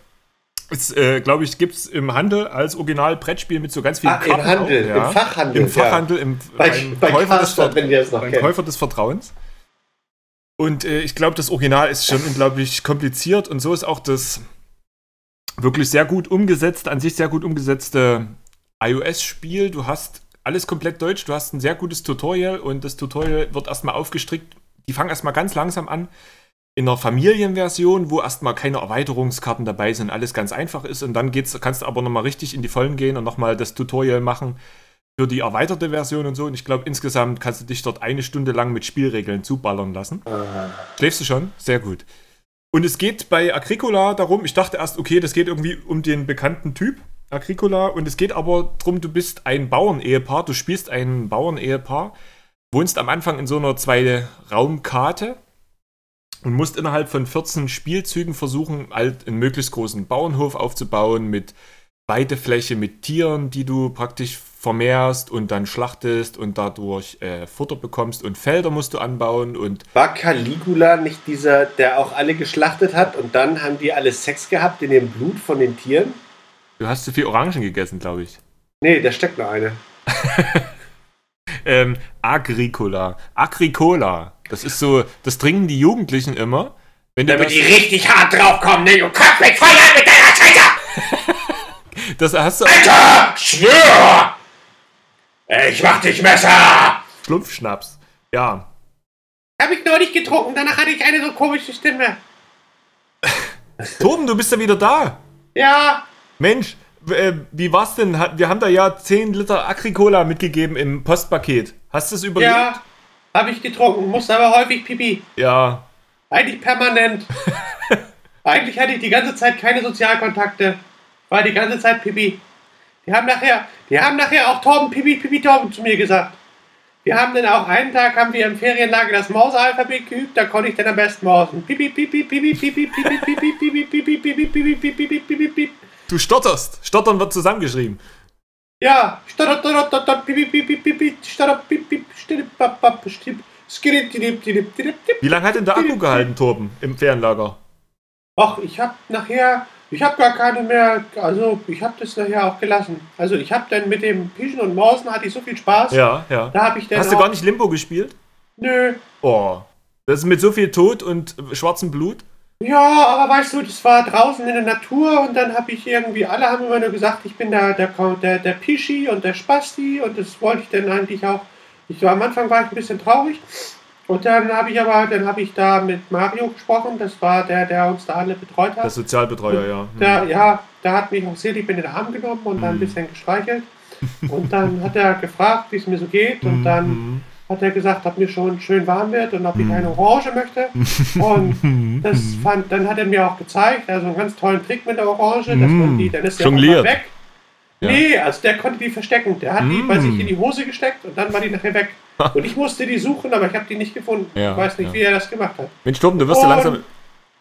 ist, äh, glaube ich, gibt es im Handel als Original-Brettspiel mit so ganz vielen Ah, im Handel, auch, ja. im Fachhandel. Im Fachhandel, im, Bei, beim bei Käufer, des, Karstadt, es noch beim. Käufer des Vertrauens. Und äh, ich glaube, das Original ist schon unglaublich kompliziert und so ist auch das wirklich sehr gut umgesetzte, an sich sehr gut umgesetzte iOS-Spiel. Du hast alles komplett deutsch, du hast ein sehr gutes Tutorial und das Tutorial wird erstmal aufgestrickt. Die fangen erstmal ganz langsam an in einer Familienversion, wo erstmal keine Erweiterungskarten dabei sind, alles ganz einfach ist und dann geht's, kannst du aber nochmal richtig in die Vollen gehen und nochmal das Tutorial machen für die erweiterte Version und so. Und ich glaube, insgesamt kannst du dich dort eine Stunde lang mit Spielregeln zuballern lassen. Schläfst du schon? Sehr gut. Und es geht bei Agricola darum, ich dachte erst, okay, das geht irgendwie um den bekannten Typ, Agricola, und es geht aber darum, du bist ein Bauernehepaar, du spielst ein Bauernehepaar, wohnst am Anfang in so einer Zwei-Raum-Karte und musst innerhalb von 14 Spielzügen versuchen, halt einen möglichst großen Bauernhof aufzubauen mit Weidefläche, mit Tieren, die du praktisch vermehrst und dann schlachtest und dadurch äh, Futter bekommst und Felder musst du anbauen und War Caligula nicht dieser, der auch alle geschlachtet hat und dann haben die alle Sex gehabt in dem Blut von den Tieren? du hast zu viel Orangen gegessen, glaube ich. Nee, da steckt noch eine. Ähm, Agricola. Agricola. Das ist so, das trinken die Jugendlichen immer. Wenn Damit das, die richtig hart draufkommen, ne? Du kannst mich feuern mit deiner Scheiße! das hast du Alter! Schwör! Ich mach dich Messer! Schlumpfschnaps. Ja. Hab ich neulich getrunken, danach hatte ich eine so komische Stimme. Torben, du bist ja wieder da. Ja, Mensch, äh, wie war's denn? Wir haben da ja 10 Liter Agricola mitgegeben im Postpaket. Hast du es überlebt? ja, hab ich getrunken, musste aber häufig pipi. Ja. Eigentlich permanent. Eigentlich hatte ich die ganze Zeit keine Sozialkontakte. War die ganze Zeit pipi. Die haben nachher, Die haben nachher auch Torben, Pipi, Pipi, Torben zu mir gesagt. Wir haben dann auch einen Tag, haben wir im Ferienlager das Mausalphabet geübt, da konnte ich dann am besten mausen. Pipi, pipi, pipi, pipi, pipi, pipi, pipi, pipi, pipi, pipi, pipi, pipi, pipi, pipi, pipi. Du stotterst. Stottern wird zusammengeschrieben. Ja, stotter, stotter, stotter, pipi, pipi, pipi, stotter, pipi, stirp, pap, pap, stirp, skirip, tirip, tirip, tirip, tirip. Wie lange hat denn der Akku gehalten, Torben, im Ferienlager? Ach, ich hab nachher, ich hab gar keine mehr, also ich hab das nachher auch gelassen. Also ich hab dann mit dem Pischen und Mausen hatte ich so viel Spaß. Ja, ja. Da hab ich dann Hast du gar nicht Limbo gespielt? Nö. Oh. Das ist mit so viel Tod und schwarzem Blut? Ja, aber weißt du, das war draußen in der Natur und dann habe ich irgendwie, alle haben immer nur gesagt, ich bin der, der, der, der Pischi und der Spasti und das wollte ich dann eigentlich auch. Ich war am Anfang war ich ein bisschen traurig und dann habe ich aber, dann habe ich da mit Mario gesprochen, das war der, der uns da alle betreut hat. Der Sozialbetreuer, ja. Hm. Der, ja, der hat mich auch sehr lieb in den Arm genommen und dann ein bisschen gestreichelt. Und dann hat er gefragt, wie es mir so geht. Und dann Mhm. Hat er gesagt, ob mir schon schön warm wird und ob ich eine Orange möchte. Und das fand, dann hat er mir auch gezeigt, also einen ganz tollen Trick mit der Orange, dass man die, dann ist Jongliert. mal weg. Ja. Nee, also der konnte die verstecken. Der hat die bei sich in die Hose gesteckt und dann war die nachher weg. Und ich musste die suchen, aber ich habe die nicht gefunden. Ja, ich weiß nicht, ja. wie er das gemacht hat. Mensch, Torben, du wirst ja Und- langsam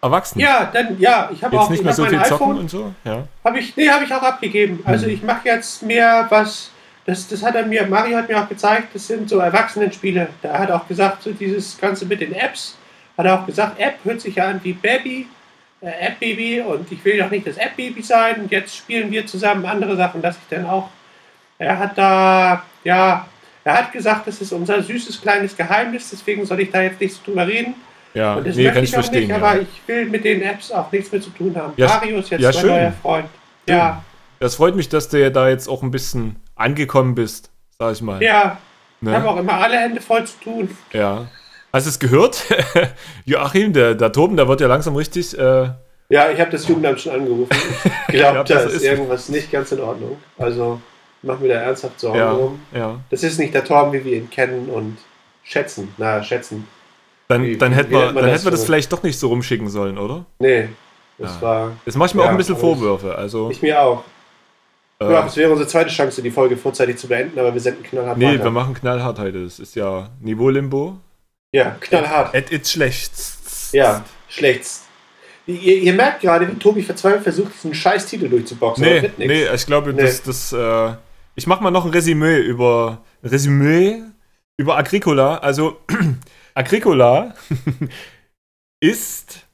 erwachsen. Ja, dann, ja, ich habe auch nicht ich mehr so mein viel zocken iPhone, und so? Ja. Habe ich, nee, habe ich auch abgegeben. Also ich mache jetzt mehr was, das, das hat er mir, Mario hat mir auch gezeigt, das sind so Erwachsenenspiele. Da hat er auch gesagt, so dieses Ganze mit den Apps, hat er auch gesagt, App hört sich ja an wie Baby, äh, App-Baby und ich will doch nicht das App-Baby sein und jetzt spielen wir zusammen andere Sachen, dass ich dann auch, er hat da, ja, er hat gesagt, das ist unser süßes kleines Geheimnis, deswegen soll ich da jetzt nicht so drüber reden. Ja, Und das nee, möchte kann ich auch verstehen. nicht, ja. aber ich will mit den Apps auch nichts mehr zu tun haben. Ja, Mario ist jetzt ja, mein schön. neuer Freund. Ja, Das freut mich, dass ja da jetzt auch ein bisschen angekommen bist, sag ich mal. ja. Ich habe ne? auch immer alle Hände voll zu tun. ja. Hast du es gehört? Joachim, der, der Toben, der wird ja langsam richtig. Äh, Ja, ich habe das Jugendamt schon angerufen. Ich glaube, glaub, da ist, ist- irgendwas nicht ganz in Ordnung. Also mach mir da ernsthaft Sorgen ja, drum. ja. Das ist nicht der Torben, wie wir ihn kennen und schätzen. Na, schätzen. Dann, Wie- dann hätten wir, dann das hätten wir das so? vielleicht doch nicht so rumschicken sollen, oder? Nee, das Ja. war. Jetzt mache ich mir auch ein bisschen Vorwürfe. Also, Ich mir auch. Äh, Ja, es wäre unsere zweite Chance, die Folge vorzeitig zu beenden, aber wir senden knallhart nee, weiter. wir machen knallhart heute. Das ist ja Niveau-Limbo. Ja, knallhart. Et it's schlecht. Ja, schlecht. Ihr, ihr merkt gerade, wie Tobi verzweifelt versucht, diesen scheiß Titel durchzuboxen. Nee, nee, ich glaube, Nee. das, das, äh, ich mache mal noch ein Resümee über, Resümee über Agricola. Also, Agricola ist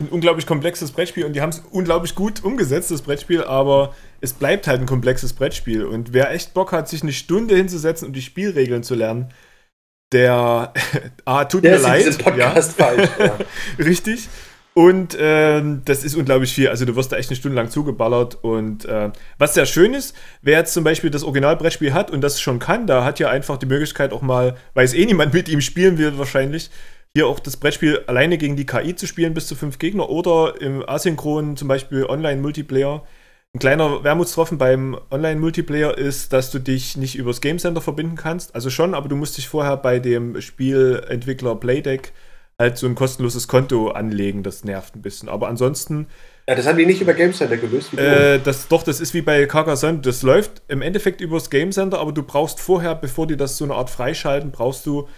ein unglaublich komplexes Brettspiel und die haben es unglaublich gut umgesetzt, das Brettspiel, aber es bleibt halt ein komplexes Brettspiel. Und wer echt Bock hat, sich eine Stunde hinzusetzen und die Spielregeln zu lernen, der, ah, tut Der mir leid. Podcast falsch. Ja. Richtig. Und ähm, das ist unglaublich viel. Also du wirst da echt eine Stunde lang zugeballert. Und äh, was sehr schön ist, wer jetzt zum Beispiel das Originalbrettspiel hat und das schon kann, da hat ja einfach die Möglichkeit auch mal, weil es eh niemand mit ihm spielen will wahrscheinlich, hier auch das Brettspiel alleine gegen die KI zu spielen, bis zu fünf Gegner oder im asynchronen zum Beispiel Online-Multiplayer. Ein kleiner Wermutstropfen beim Online-Multiplayer ist, dass du dich nicht übers Game Center verbinden kannst. Also schon, aber du musst dich vorher bei dem Spielentwickler Playdeck halt so ein kostenloses Konto anlegen. Das nervt ein bisschen. Aber ansonsten, ja, das haben die nicht über Game Center gelöst. Äh, das doch, das ist wie bei Carcassonne. Das läuft im Endeffekt übers Game Center, aber du brauchst vorher, bevor die das so eine Art freischalten, brauchst du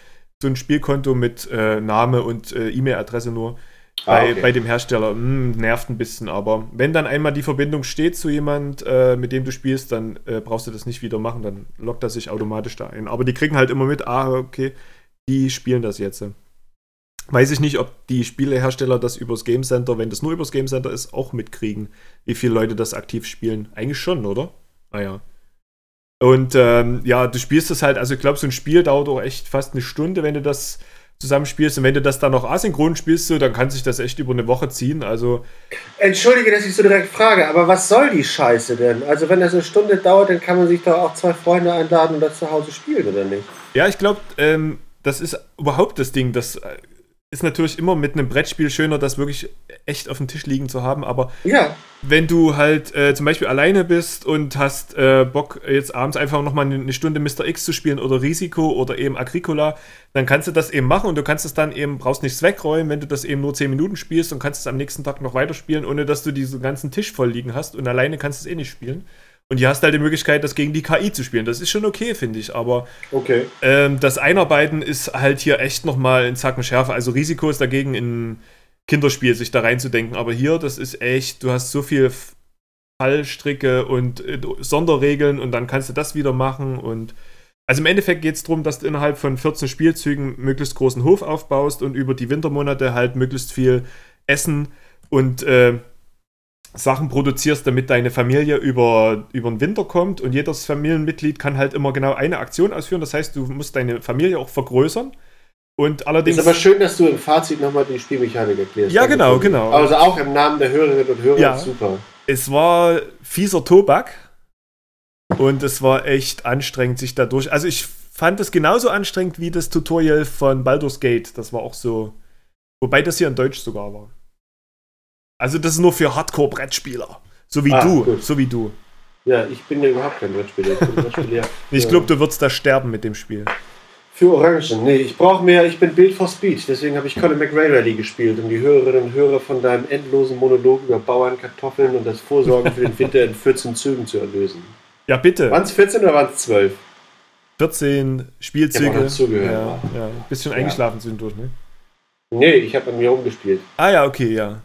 so ein Spielkonto mit äh, Name und äh, E-Mail-Adresse nur. Ah, Bei, okay. bei dem Hersteller hm, nervt ein bisschen, aber wenn dann einmal die Verbindung steht zu jemand, äh, mit dem du spielst, dann äh, brauchst du das nicht wieder machen, dann lockt er sich automatisch da ein. Aber die kriegen halt immer mit, ah, okay, die spielen das jetzt. Weiß ich nicht, ob die Spielehersteller das übers Game Center, wenn das nur übers Game Center ist, auch mitkriegen, wie viele Leute das aktiv spielen. Eigentlich schon, oder? Naja. Und ähm, ja, du spielst das halt, also ich glaube, so ein Spiel dauert auch echt fast eine Stunde, wenn du das zusammenspielst. Und wenn du das dann noch asynchron spielst, so, dann kann sich das echt über eine Woche ziehen. Also, Entschuldige, dass ich so direkt frage, aber was soll die Scheiße denn? Also, wenn das eine Stunde dauert, dann kann man sich doch auch zwei Freunde einladen und das zu Hause spielen, oder nicht? ja, ich glaube, ähm, das ist überhaupt das Ding. Das äh, ist natürlich immer mit einem Brettspiel schöner, das wirklich echt auf dem Tisch liegen zu haben. Aber Ja, wenn du halt äh, zum Beispiel alleine bist und hast äh, Bock, jetzt abends einfach nochmal eine, eine Stunde Mr. X zu spielen oder Risiko oder eben Agricola, dann kannst du das eben machen und du kannst es dann eben, brauchst nichts wegräumen, wenn du das eben nur 10 Minuten spielst und kannst es am nächsten Tag noch weiterspielen, ohne dass du diesen ganzen Tisch voll liegen hast und alleine kannst du es eh nicht spielen. Und hier hast du halt die Möglichkeit, das gegen die KI zu spielen. Das ist schon okay, finde ich. Aber Okay. ähm, das Einarbeiten ist halt hier echt nochmal ein Zacken schärfer. Also Risiko ist dagegen in Kinderspiel, sich da reinzudenken. Aber hier, das ist echt, du hast so viel Fallstricke und äh, Sonderregeln und dann kannst du das wieder machen. Und also im Endeffekt geht es darum, dass du innerhalb von 14 Spielzügen möglichst großen Hof aufbaust und über die Wintermonate halt möglichst viel Essen und äh, Sachen produzierst, damit deine Familie über, über den Winter kommt und jedes Familienmitglied kann halt immer genau eine Aktion ausführen. Das heißt, du musst deine Familie auch vergrößern. Und allerdings. Ist aber schön, dass du im Fazit nochmal die Spielmechanik erklärst. Ja, genau, genau. Also auch im Namen der Hörerinnen und Hörer, Ja. super. es war fieser Tobak und es war echt anstrengend, sich dadurch. Also ich fand es genauso anstrengend wie das Tutorial von Baldur's Gate. Das war auch so. Wobei das hier in Deutsch sogar war. Also das ist nur für Hardcore-Brettspieler. So wie Ah, du. gut. So wie du. Ja, ich bin ja überhaupt kein Brettspieler. Ich Brettspieler Ich glaube, du würdest da sterben mit dem Spiel. Für Orangen. Nee, ich brauche mehr, ich bin Bild for Speed. Deswegen habe ich Colin McRae Rally gespielt, um die Hörerinnen und Hörer von deinem endlosen Monolog über Bauern, Kartoffeln und das Vorsorgen für den Winter in 14 Zügen zu erlösen. Ja, bitte. Waren es 14 oder waren es 12? 14 Ich hab Spielzüge. noch zugehört. Ja, ja. Ein bisschen eingeschlafen zwischendurch, ne? Nee, ich habe an mir rumgespielt. Ah ja, okay, ja.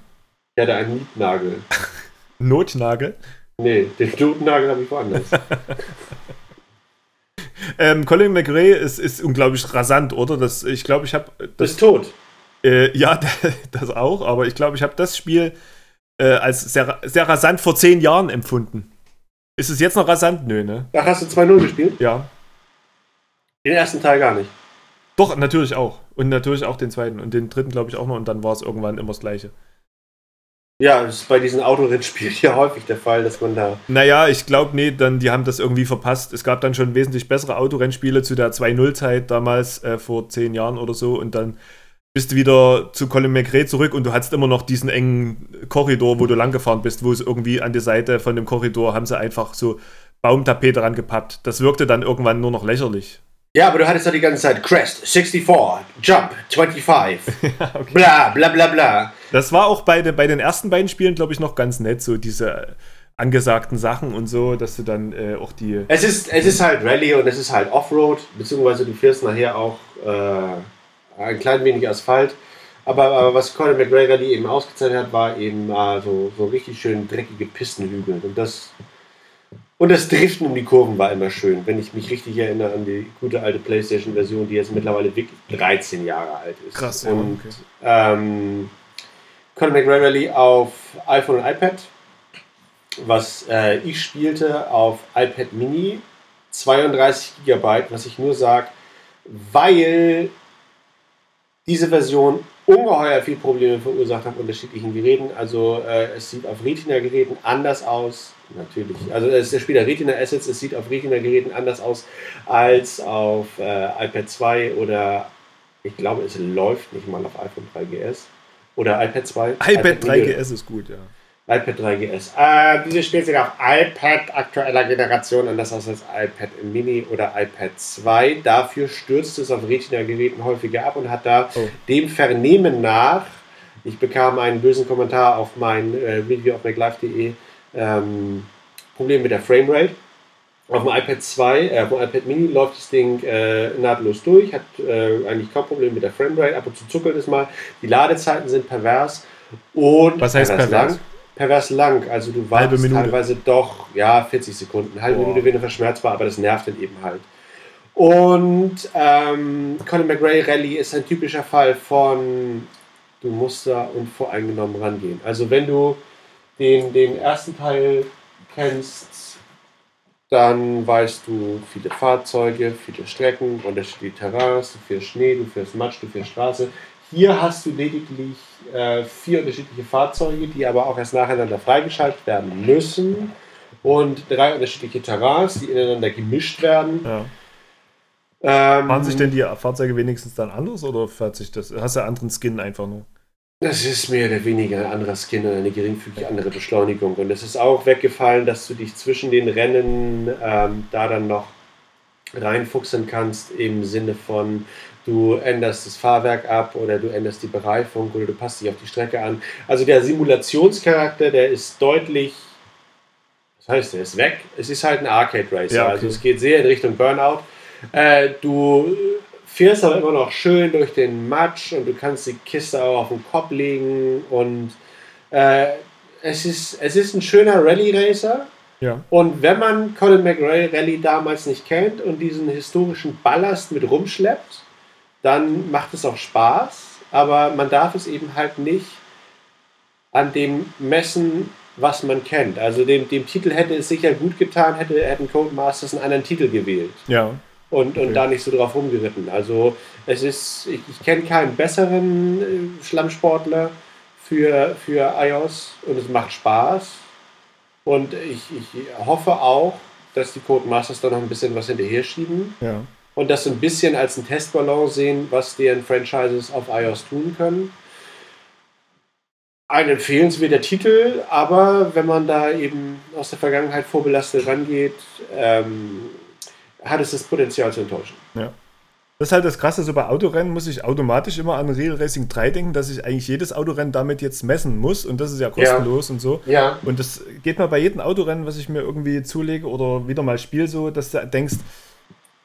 Ich hatte einen Nietnagel. Notnagel. Nee, den Notnagel habe ich woanders. Ähm, Colin McRae ist, ist unglaublich rasant, oder? Das, ich glaube, ich habe das Bist tot. Äh, ja, das auch, aber ich glaube, ich habe das Spiel äh, als sehr, sehr rasant vor zehn Jahren empfunden. Ist es jetzt noch rasant? Nö, ne? Ach, hast du 2-0 gespielt? Ja. Den ersten Teil gar nicht. Doch, natürlich auch. Und natürlich auch den zweiten. Und den dritten, glaube ich, auch noch. Und dann war es irgendwann immer das Gleiche. Ja, das ist bei diesen Autorennspielen ja häufig der Fall, dass man da. Naja, ich glaube, nee, dann, die haben das irgendwie verpasst. Es gab dann schon wesentlich bessere Autorennspiele zu der 2-0-Zeit damals, äh, vor zehn Jahren oder so. Und dann bist du wieder zu Colin McRae zurück und du hattest immer noch diesen engen Korridor, wo du langgefahren bist, wo es irgendwie an die Seite von dem Korridor haben sie einfach so Baumtapete rangepappt. Das wirkte dann irgendwann nur noch lächerlich. Ja, aber du hattest doch die ganze Zeit Crest 64, Jump 25, bla bla bla bla. Das war auch bei, den- bei den ersten beiden Spielen, glaube ich, noch ganz nett, so diese angesagten Sachen und so, dass du dann äh, auch die. Es ist, es ist halt Rallye und es ist halt Offroad, beziehungsweise du fährst nachher auch äh, ein klein wenig Asphalt. Aber, aber was Colin McRae Rallye eben ausgezeichnet hat, war eben äh, so, so richtig schön dreckige Pistenhügel. Und das, und das Driften um die Kurven war immer schön, wenn ich mich richtig erinnere an die gute alte PlayStation-Version, die jetzt mittlerweile wirklich 13 Jahre alt ist. Krass, ja, und okay. ähm, Colin McRae Rally auf iPhone und iPad, was äh, ich spielte auf iPad Mini, 32 GB, was ich nur sage, weil diese Version ungeheuer viel Probleme verursacht hat unterschiedlichen Geräten. Also äh, es sieht auf Retina-Geräten anders aus, natürlich. Also es ist der Spieler Retina Assets, es sieht auf Retina-Geräten anders aus als auf äh, iPad 2 oder ich glaube, es läuft nicht mal auf iPhone 3GS oder iPad 2. iPad Mini 3GS ist gut, ja. iPad 3GS. Äh, dieses Spiel sieht auf iPad aktueller Generation anders aus als iPad Mini oder iPad 2. Dafür stürzt es auf Retina-Geräten häufiger ab und hat da Oh. dem Vernehmen nach, ich bekam einen bösen Kommentar auf mein äh, Review auf maclife.de, ähm, Problem mit der Framerate. Auf dem iPad 2, äh, auf dem iPad Mini läuft das Ding äh, nahtlos durch, hat äh, eigentlich kaum Probleme mit der Framerate, ab und zu zuckelt es mal. Die Ladezeiten sind pervers und Was heißt pervers? lang. Pervers lang, also du wartest teilweise doch, ja, 40 Sekunden. Halbe Boah. Minute wäre verschmerzbar, aber das nervt dann eben halt. Und ähm, Colin McRae Rally ist ein typischer Fall von du musst da unvoreingenommen rangehen. Also wenn du den, den ersten Teil kennst, dann weißt du viele Fahrzeuge, viele Strecken, unterschiedliche Terrains, du fährst Schnee, du fährst Matsch, du fährst Straße. Hier hast du lediglich äh, vier unterschiedliche Fahrzeuge, die aber auch erst nacheinander freigeschaltet werden müssen. Und drei unterschiedliche Terrains, die ineinander gemischt werden. ja. Ähm, Fahren sich denn die Fahrzeuge wenigstens dann anders oder fährt sich das? Hast du einen anderen Skin einfach nur? Das ist mehr oder weniger ein anderer Skin und eine geringfügig andere Beschleunigung. Und es ist auch weggefallen, dass du dich zwischen den Rennen ähm, da dann noch reinfuchsen kannst im Sinne von, du änderst das Fahrwerk ab oder du änderst die Bereifung oder du passt dich auf die Strecke an. Also der Simulationscharakter, der ist deutlich, was das heißt, er ist weg. Es ist halt ein Arcade Racer. Ja, okay. Also es geht sehr in Richtung Burnout. Äh, du fährst aber immer noch schön durch den Matsch und du kannst die Kiste auch auf den Kopf legen und äh, es, ist, es ist ein schöner Rallye Racer. Ja. Und wenn man Colin McRae Rally damals nicht kennt und diesen historischen Ballast mit rumschleppt, dann macht es auch Spaß, aber man darf es eben halt nicht an dem messen, was man kennt. Also dem, dem Titel hätte es sicher gut getan, hätte, hätten Codemasters einen anderen Titel gewählt Ja. Und, und Okay. da nicht so drauf rumgeritten. Also es ist, ich, ich kenne keinen besseren äh, Schlammsportler für, für iOS und es macht Spaß. Und ich, ich hoffe auch, dass die Codemasters da noch ein bisschen was hinterher schieben Ja. und das ein bisschen als ein Testballon sehen, was deren Franchises auf iOS tun können. Ein empfehlenswerter Titel, aber wenn man da eben aus der Vergangenheit vorbelastet rangeht, ähm, hat es das Potenzial zu enttäuschen. Das ist halt das Krasse, so bei Autorennen muss ich automatisch immer an Real Racing 3 denken, dass ich eigentlich jedes Autorennen damit jetzt messen muss und das ist ja kostenlos und so. Ja, Und das geht mir bei jedem Autorennen, was ich mir irgendwie zulege oder wieder mal spiele, so, dass du denkst,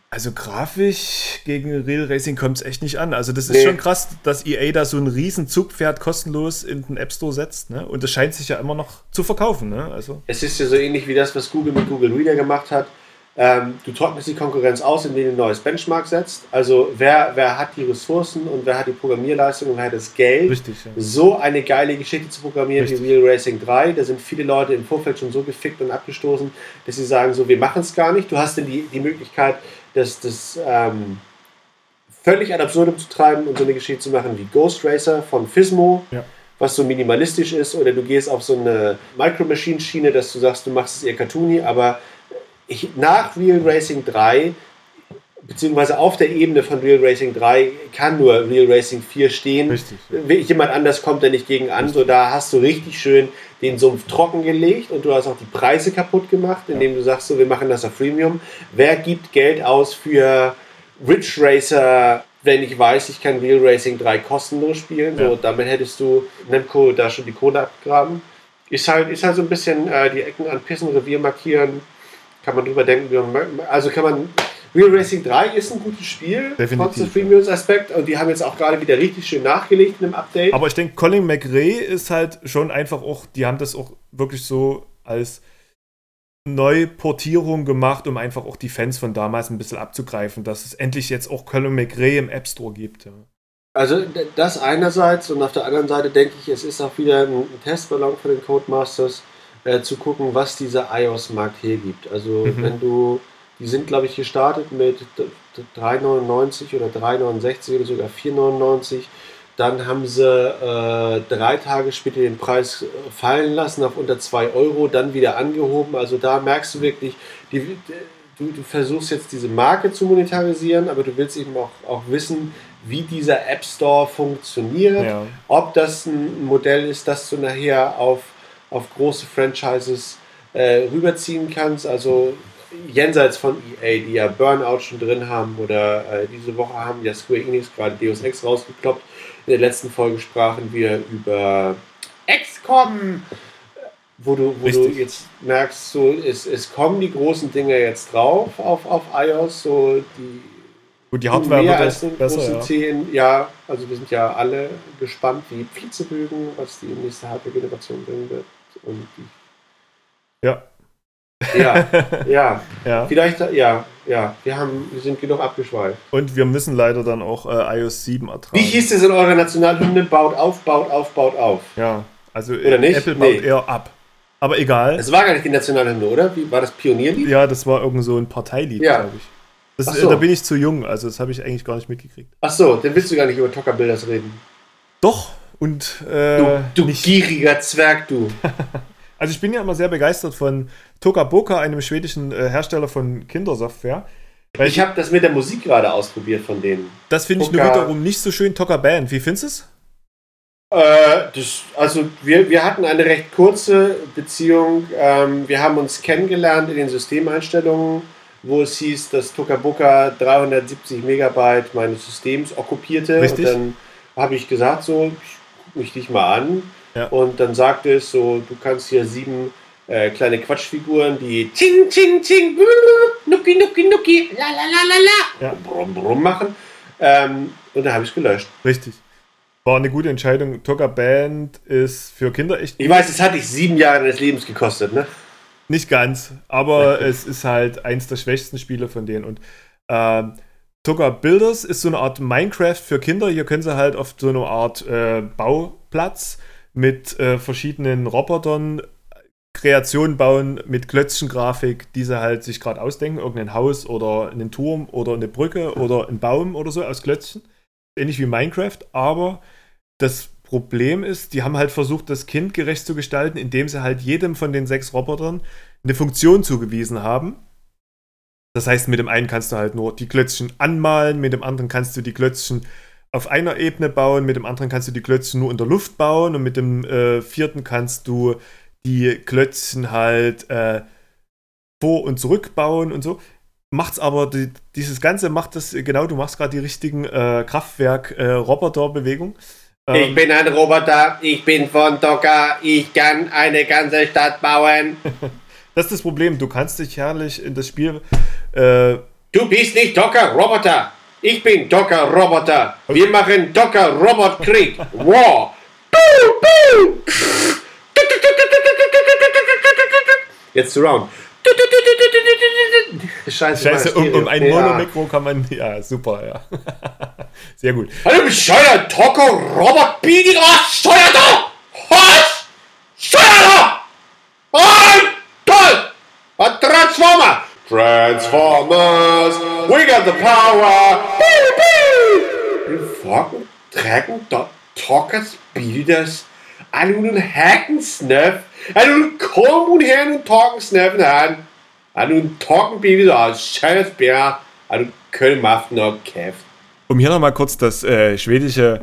also grafisch gegen Real Racing kommt es echt nicht an. Also das ist Nee. schon krass, dass EA da so einen riesen Zugpferd kostenlos in den App Store setzt. Ne? Und das scheint sich ja immer noch zu verkaufen. Ne? Also, es ist ja so ähnlich wie das, was Google mit Google Reader gemacht hat. Ähm, du trocknest die Konkurrenz aus, indem du ein neues Benchmark setzt. Also wer, wer hat die Ressourcen und wer hat die Programmierleistung und wer hat das Geld, richtig. Ja. so eine geile Geschichte zu programmieren Richtig. wie Real Racing 3. Da sind viele Leute im Vorfeld schon so gefickt und abgestoßen, dass sie sagen, so, wir machen es gar nicht. Du hast dann die, die Möglichkeit, das, das ähm, völlig ad absurdum zu treiben und so eine Geschichte zu machen wie Ghost Racer von Fismo, Ja. was so minimalistisch ist. Oder du gehst auf so eine Micro-Machine-Schiene, dass du sagst, du machst es eher cartoony, aber ich, nach Real Racing 3 beziehungsweise auf der Ebene von Real Racing 3 kann nur Real Racing 4 stehen. Richtig. Jemand anders kommt da nicht gegen an. So, da hast du richtig schön den Sumpf trocken gelegt und du hast auch die Preise kaputt gemacht, indem du sagst, so, wir machen das auf Freemium. Wer gibt Geld aus für Ridge Racer, wenn ich weiß, ich kann Real Racing 3 kostenlos spielen? So, Ja. damit hättest du Nemco da schon die Kohle abgegraben. Ist halt, ist halt so ein bisschen äh, die Ecken an Pissen, Revier markieren. Kann man drüber denken. wie man- Also kann man. Real Racing 3 ist ein gutes Spiel, trotz des Freemiums-Aspekt. Und die haben jetzt auch gerade wieder richtig schön nachgelegt in einem Update. Aber ich denke, Colin McRae ist halt schon einfach auch, die haben das auch wirklich so als Neuportierung gemacht, um einfach auch die Fans von damals ein bisschen abzugreifen, dass es endlich jetzt auch Colin McRae im App Store gibt. Ja. Also das einerseits und auf der anderen Seite denke ich, es ist auch wieder ein ein Testballon für den Codemasters, äh, zu gucken, was dieser iOS-Markt hergibt. Also Mhm. wenn du, die sind glaube ich gestartet mit d- d- 3,99 oder 3,69 oder sogar 4,99. Dann haben sie äh, drei Tage später den Preis äh, fallen lassen auf unter 2 Euro, dann wieder angehoben. Also da merkst du wirklich, die, du, du versuchst jetzt diese Marke zu monetarisieren, aber du willst eben auch, auch wissen, wie dieser App Store funktioniert, Ja. ob das ein Modell ist, das du nachher auf, auf große Franchises äh, rüberziehen kannst. Also jenseits von EA, die ja Burnout schon drin haben oder äh, diese Woche haben ja Square Enix gerade Deus Ex rausgekloppt. In der letzten Folge sprachen wir über XCOM, wo du, wo du jetzt merkst, so, es, es kommen die großen Dinge jetzt drauf auf, auf iOS, so die Gut, die Hardware mehr als den besser, großen ja. 10. Ja, also wir sind ja alle gespannt wie Vizerbögen, was die nächste Hardware-Generation bringen wird. Und Ja. ja, ja, ja. vielleicht, ja, ja, wir, haben, wir sind genug abgeschweift. Und wir müssen leider dann auch äh, iOS 7 ertragen. Wie hieß es in eurer Nationalhymne? Baut auf, baut auf, baut auf. Ja, also Oder nicht? Apple Nee. baut eher ab. Aber egal. Es war gar nicht die Nationalhymne, oder? Wie, war das Pionierlied? ja, das war irgend so ein Parteilied, Ja. glaube ich. Das, äh, so. Da bin ich zu jung, also das habe ich eigentlich gar nicht mitgekriegt. Ach so, dann willst du gar nicht über Tockerbilders reden. Doch, und äh, Du, du nicht- gieriger Zwerg, du. Also ich bin ja immer sehr begeistert von Toka Boka, einem schwedischen äh, Hersteller von Kindersoftware. Ich habe das mit der Musik gerade ausprobiert von denen. das finde ich nur Toka- wiederum nicht so schön. Toka Band, wie findest du es? Äh, das, also wir, wir hatten eine recht kurze Beziehung. Ähm, wir haben uns kennengelernt in den Systemeinstellungen, wo es hieß, dass Tokaboka 370 Megabyte meines Systems okkupierte. Richtig. Und dann habe ich gesagt, so, ich mich dich mal an. Ja. Und dann sagte es so, du kannst hier sieben äh, kleine Quatschfiguren, die Ching, Ching, Ching, Nuki, Nuki, Nuki, la, la, la, la, la, Ja. brumm, brumm machen. Ähm, und dann habe ich gelöscht. Richtig. War eine gute Entscheidung. Toga Band ist für Kinder echt Ich weiß, das hat dich sieben Jahre deines Lebens gekostet, ne? nicht ganz, aber es ist halt eins der schwächsten Spiele von denen. Und ähm, Toga Builders ist so eine Art Minecraft für Kinder. Hier können sie halt auf so eine Art äh, Bauplatz mit äh, verschiedenen Robotern Kreationen bauen mit Klötzchengrafik, die sie halt sich gerade ausdenken. Irgendein Haus oder einen Turm oder eine Brücke oder ein Baum oder so aus Klötzchen. Ähnlich wie Minecraft, aber das Problem ist, die haben halt versucht, das kindgerecht zu gestalten, indem sie halt jedem von den sechs Robotern eine Funktion zugewiesen haben. Das heißt, mit dem einen kannst du halt nur die Klötzchen anmalen, mit dem anderen kannst du die Klötzchen auf einer Ebene bauen, mit dem anderen kannst du die Klötzchen nur in der Luft bauen und mit dem äh, vierten kannst du die Klötzchen halt äh, vor und zurück bauen und so. Macht's aber, die, dieses Ganze macht das, genau, du machst gerade die richtigen äh, Kraftwerk-Roboter-Bewegung. Ich bin ein Roboter, ich bin von Docker, ich kann eine ganze Stadt bauen. Das ist das Problem. Du kannst dich herrlich in das Spiel. Äh, Du bist nicht Docker Roboter. Ich bin Docker Roboter. Wir machen Docker Robot Krieg. War. Jetzt Surround. Scheiße, Scheiße, um, um ein. Monomikro kann man. Ja, super, ja. Sehr gut. Hallo, bescheuert, Docker Robot Biegen, was steuert er? Was? Steuert er? Ein, toll! Ein Transformer! Transformers, we got the power! Pew, pew! En fucking trekken dat Dockers Bilders an und hacken und kommen und her und talken Snuffen an, an und talken Bilder aus scheiß Bär, an und können Maffen noch kämpfen. Um hier nochmal kurz das äh, schwedische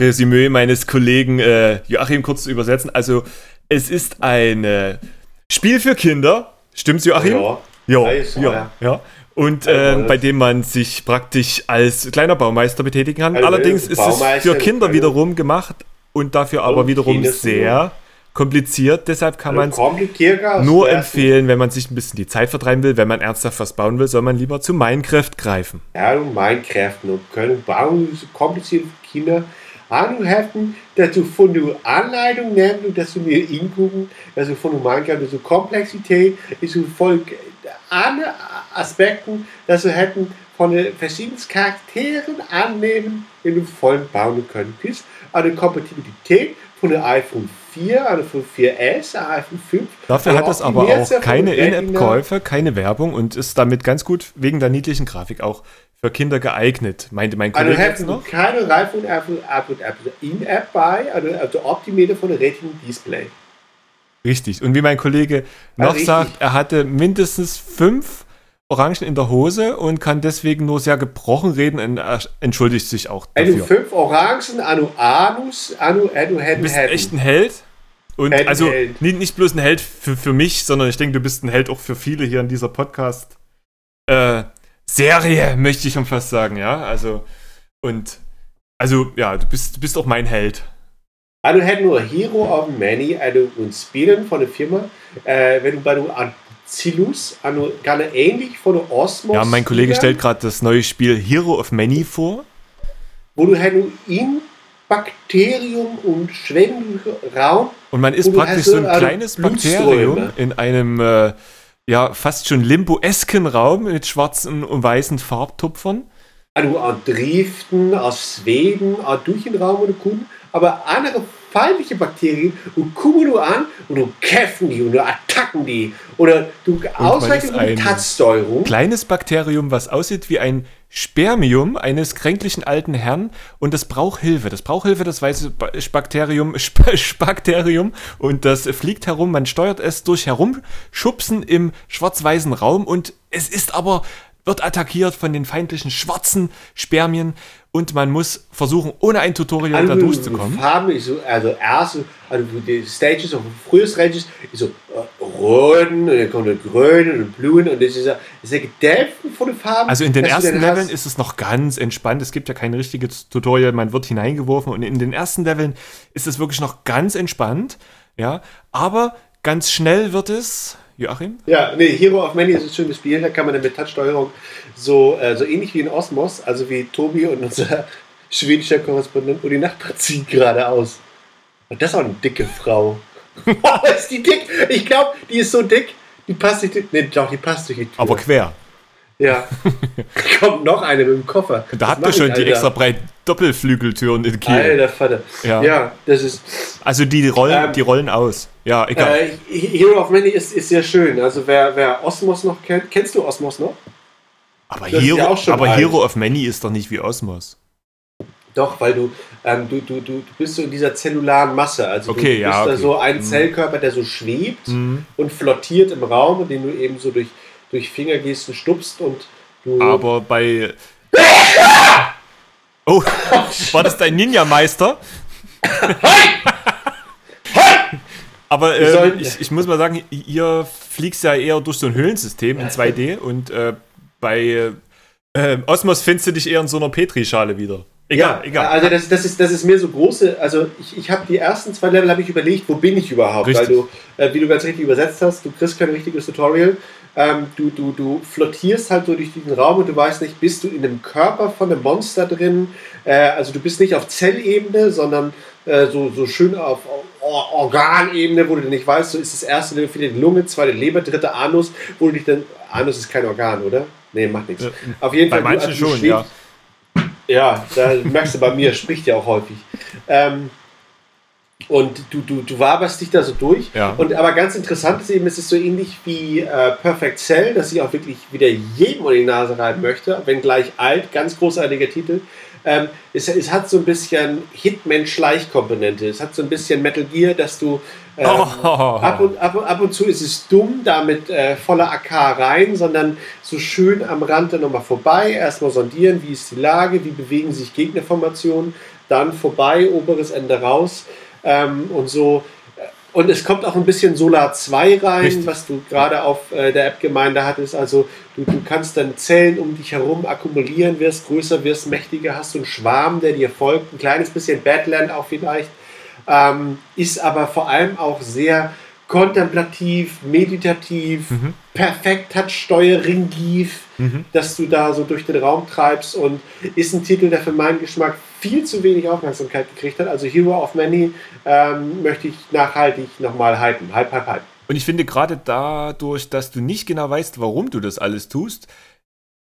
Resümee meines Kollegen äh, Joachim kurz zu übersetzen. Also, es ist ein äh, Spiel für Kinder. Stimmt's, Joachim? Ja. Ja, so, ja, ja. Und Also, ähm, bei dem man sich praktisch als kleiner Baumeister betätigen kann. Also, Allerdings ist es für Kinder also- wiederum gemacht und dafür aber wiederum sehr kompliziert. Deshalb kann man es nur empfehlen, wenn man sich ein bisschen die Zeit vertreiben will. Wenn man ernsthaft was bauen will, soll man lieber zu Minecraft greifen. Ja, und Minecraft und können bauen, so kompliziert für Kinder. Anheften, dass du von der Anleitung nimmst und dass du mir hingucken, dass du von der Minecraft so Komplexität, ist so voll an Aspekten, dass du hätten von den verschiedenen Charakteren annehmen, wenn du voll bauen können kannst. Eine Kompatibilität von der iPhone 4, eine von 4S, eine iPhone 5. Dafür hat es aber auch keine. In-App-Käufe, keine Werbung und ist damit ganz gut wegen der niedlichen Grafik auch für Kinder geeignet, meinte mein Also Kollege jetzt hätten noch. keine Reifen Apple, Apple, Apple In-App bei, also, also optimierte von der Rating Display. Richtig. Und wie mein Kollege noch richtig. sagt, er hatte mindestens fünf Orangen in der Hose und kann deswegen nur sehr gebrochen reden und entschuldigt sich auch Also dafür. fünf Orangen, Anu Anus, Anu Anu Du Händen bist Händen. echt ein Held. Und Ein also Held. Nicht, nicht bloß ein Held für, für mich, sondern ich denke, du bist ein Held auch für viele hier in dieser Podcast. Äh, Serie, möchte ich schon fast sagen, ja. Also, und also, ja, du bist, du bist auch mein Held. Anu hätten nur Hero of Many, also und Spielen von der Firma. Äh, wenn du bei du an Zilus, Anu gerne ähnlich von der Osmos. Ja, mein Kollege stellt gerade das neue Spiel Hero of Many vor. Wo du hätten in Bakterium und Raum Und man ist Und praktisch hast so ein eine kleines. Bakterium in einem äh, ja fast schon limboesken Raum mit schwarzen und weißen Farbtupfern. also an Driften, aus Schweden, an durch den Raum und Kunden, aber andere feindliche Bakterien und gucken du an und du kämpfen die und du attacken die oder du ausweichen ist die ein Touchsteuerung. Kleines Bakterium, was aussieht wie ein Spermium eines kränklichen alten Herrn und das braucht Hilfe. Das braucht Hilfe, das weiße Ba- Bakterium, Sp Bakterium und das fliegt herum. Man steuert es durch Herumschubsen im schwarz-weißen Raum und es ist aber wird attackiert von den feindlichen schwarzen Spermien und man muss versuchen, ohne ein Tutorial da durchzukommen. Farben ist so, also erst, also die Stages auf frühen Stages ist so äh, rot und dann kommt dann grün und bluen und das ist ja gedämpft von den Farben. Also in den ersten dann Leveln ist es noch ganz entspannt. Es gibt ja kein richtiges Tutorial, man wird hineingeworfen und in den ersten Leveln ist es wirklich noch ganz entspannt. Ja, aber ganz schnell wird es. Joachim? Ja, nee, Hero of Many ist ein schönes Spiel. Da kann man dann mit Touchsteuerung so, äh, so ähnlich wie in Osmos, also wie Tobi und unser schwedischer Korrespondent Uli Nachbar zieht geradeaus. Und das ist auch eine dicke Frau. Boah, ist die dick? Ich glaube, die ist so dick, die passt die. Nee, doch, die passt durch die Tür. Aber quer. Ja. Kommt noch eine mit dem Koffer. Da habt ihr schon ich, die extra breit Doppelflügeltüren in Kiel. Alter Vater. Ja. Ja. das ist. Also die rollen, Ähm, die rollen aus. Ja, egal. Äh, Hero of Many ist, ist sehr schön. Also wer, wer Osmos noch kennt, kennst du Osmos noch? aber Hero, ja aber alt. Hero of Many ist doch nicht wie Osmos. Doch, weil du, ähm, du, du, du, du bist so in dieser zellularen Masse. Also Okay, du ja, bist da okay. so ein Mhm. Zellkörper, der so schwebt Mhm. und flottiert im Raum und den du eben so durch, durch Fingergesten stupst und du. Aber bei. Oh, war das dein Ninja-Meister? Aber äh, ich, ich muss mal sagen, ihr fliegst ja eher durch so ein Höhlensystem in 2D und äh, bei äh, Osmos findest du dich eher in so einer Petrischale wieder. Egal, ja, egal. also das, das, ist, das ist mir so große, also ich, ich habe die ersten zwei Level habe ich überlegt, wo bin ich überhaupt, Richtig. weil du, äh, wie du ganz richtig übersetzt hast, du kriegst kein richtiges Tutorial, ähm, du, du, du flottierst halt so durch diesen Raum und du weißt nicht, bist du in einem Körper von einem Monster drin, äh, also du bist nicht auf Zellebene, sondern äh, so, so schön auf Or Organebene, wo du nicht weißt, so ist das erste Level für die Lunge, zweite Leber, dritte Anus, wo du dich dann, Anus ist kein Organ, oder? Nee, macht nichts. Auf jeden bei Fall. du- manchen also du schon, schwebst- ja. ja, da merkst du bei mir, spricht ja auch häufig. Ähm, und du, du, du waberst dich da so durch. Ja. Und aber ganz interessant ist eben, es ist so ähnlich wie äh, Perfect Cell, dass ich auch wirklich wieder jedem unter die Nase reiben möchte, wenngleich alt, ganz großartiger Titel. Ähm, es, es hat so ein bisschen Hitman-Schleichkomponente. Es hat so ein bisschen Metal Gear, dass du ähm, Oh. ab, und, ab, und, ab und zu ist es dumm, damit äh, voller AK rein, sondern so schön am Rand dann nochmal vorbei, erstmal sondieren, wie ist die Lage, wie bewegen sich Gegnerformationen, dann vorbei, oberes Ende raus ähm, und so. Und es kommt auch ein bisschen Solar 2 rein, Richtig. was du gerade auf äh, der App-Gemeinde hattest. Also du, du kannst dann Zellen um dich herum akkumulieren, wirst größer, wirst mächtiger, hast so einen Schwarm, der dir folgt, ein kleines bisschen Badland auch vielleicht. Ähm, ist aber vor allem auch sehr kontemplativ, meditativ, Mhm. perfekt Touchsteuer, Ringiv, Mhm. dass du da so durch den Raum treibst und ist ein Titel, der für meinen Geschmack viel zu wenig Aufmerksamkeit gekriegt hat. Also Hero of Many ähm, möchte ich nachhaltig nochmal hypen. Hype, hype, hype. Und ich finde gerade dadurch, dass du nicht genau weißt, warum du das alles tust,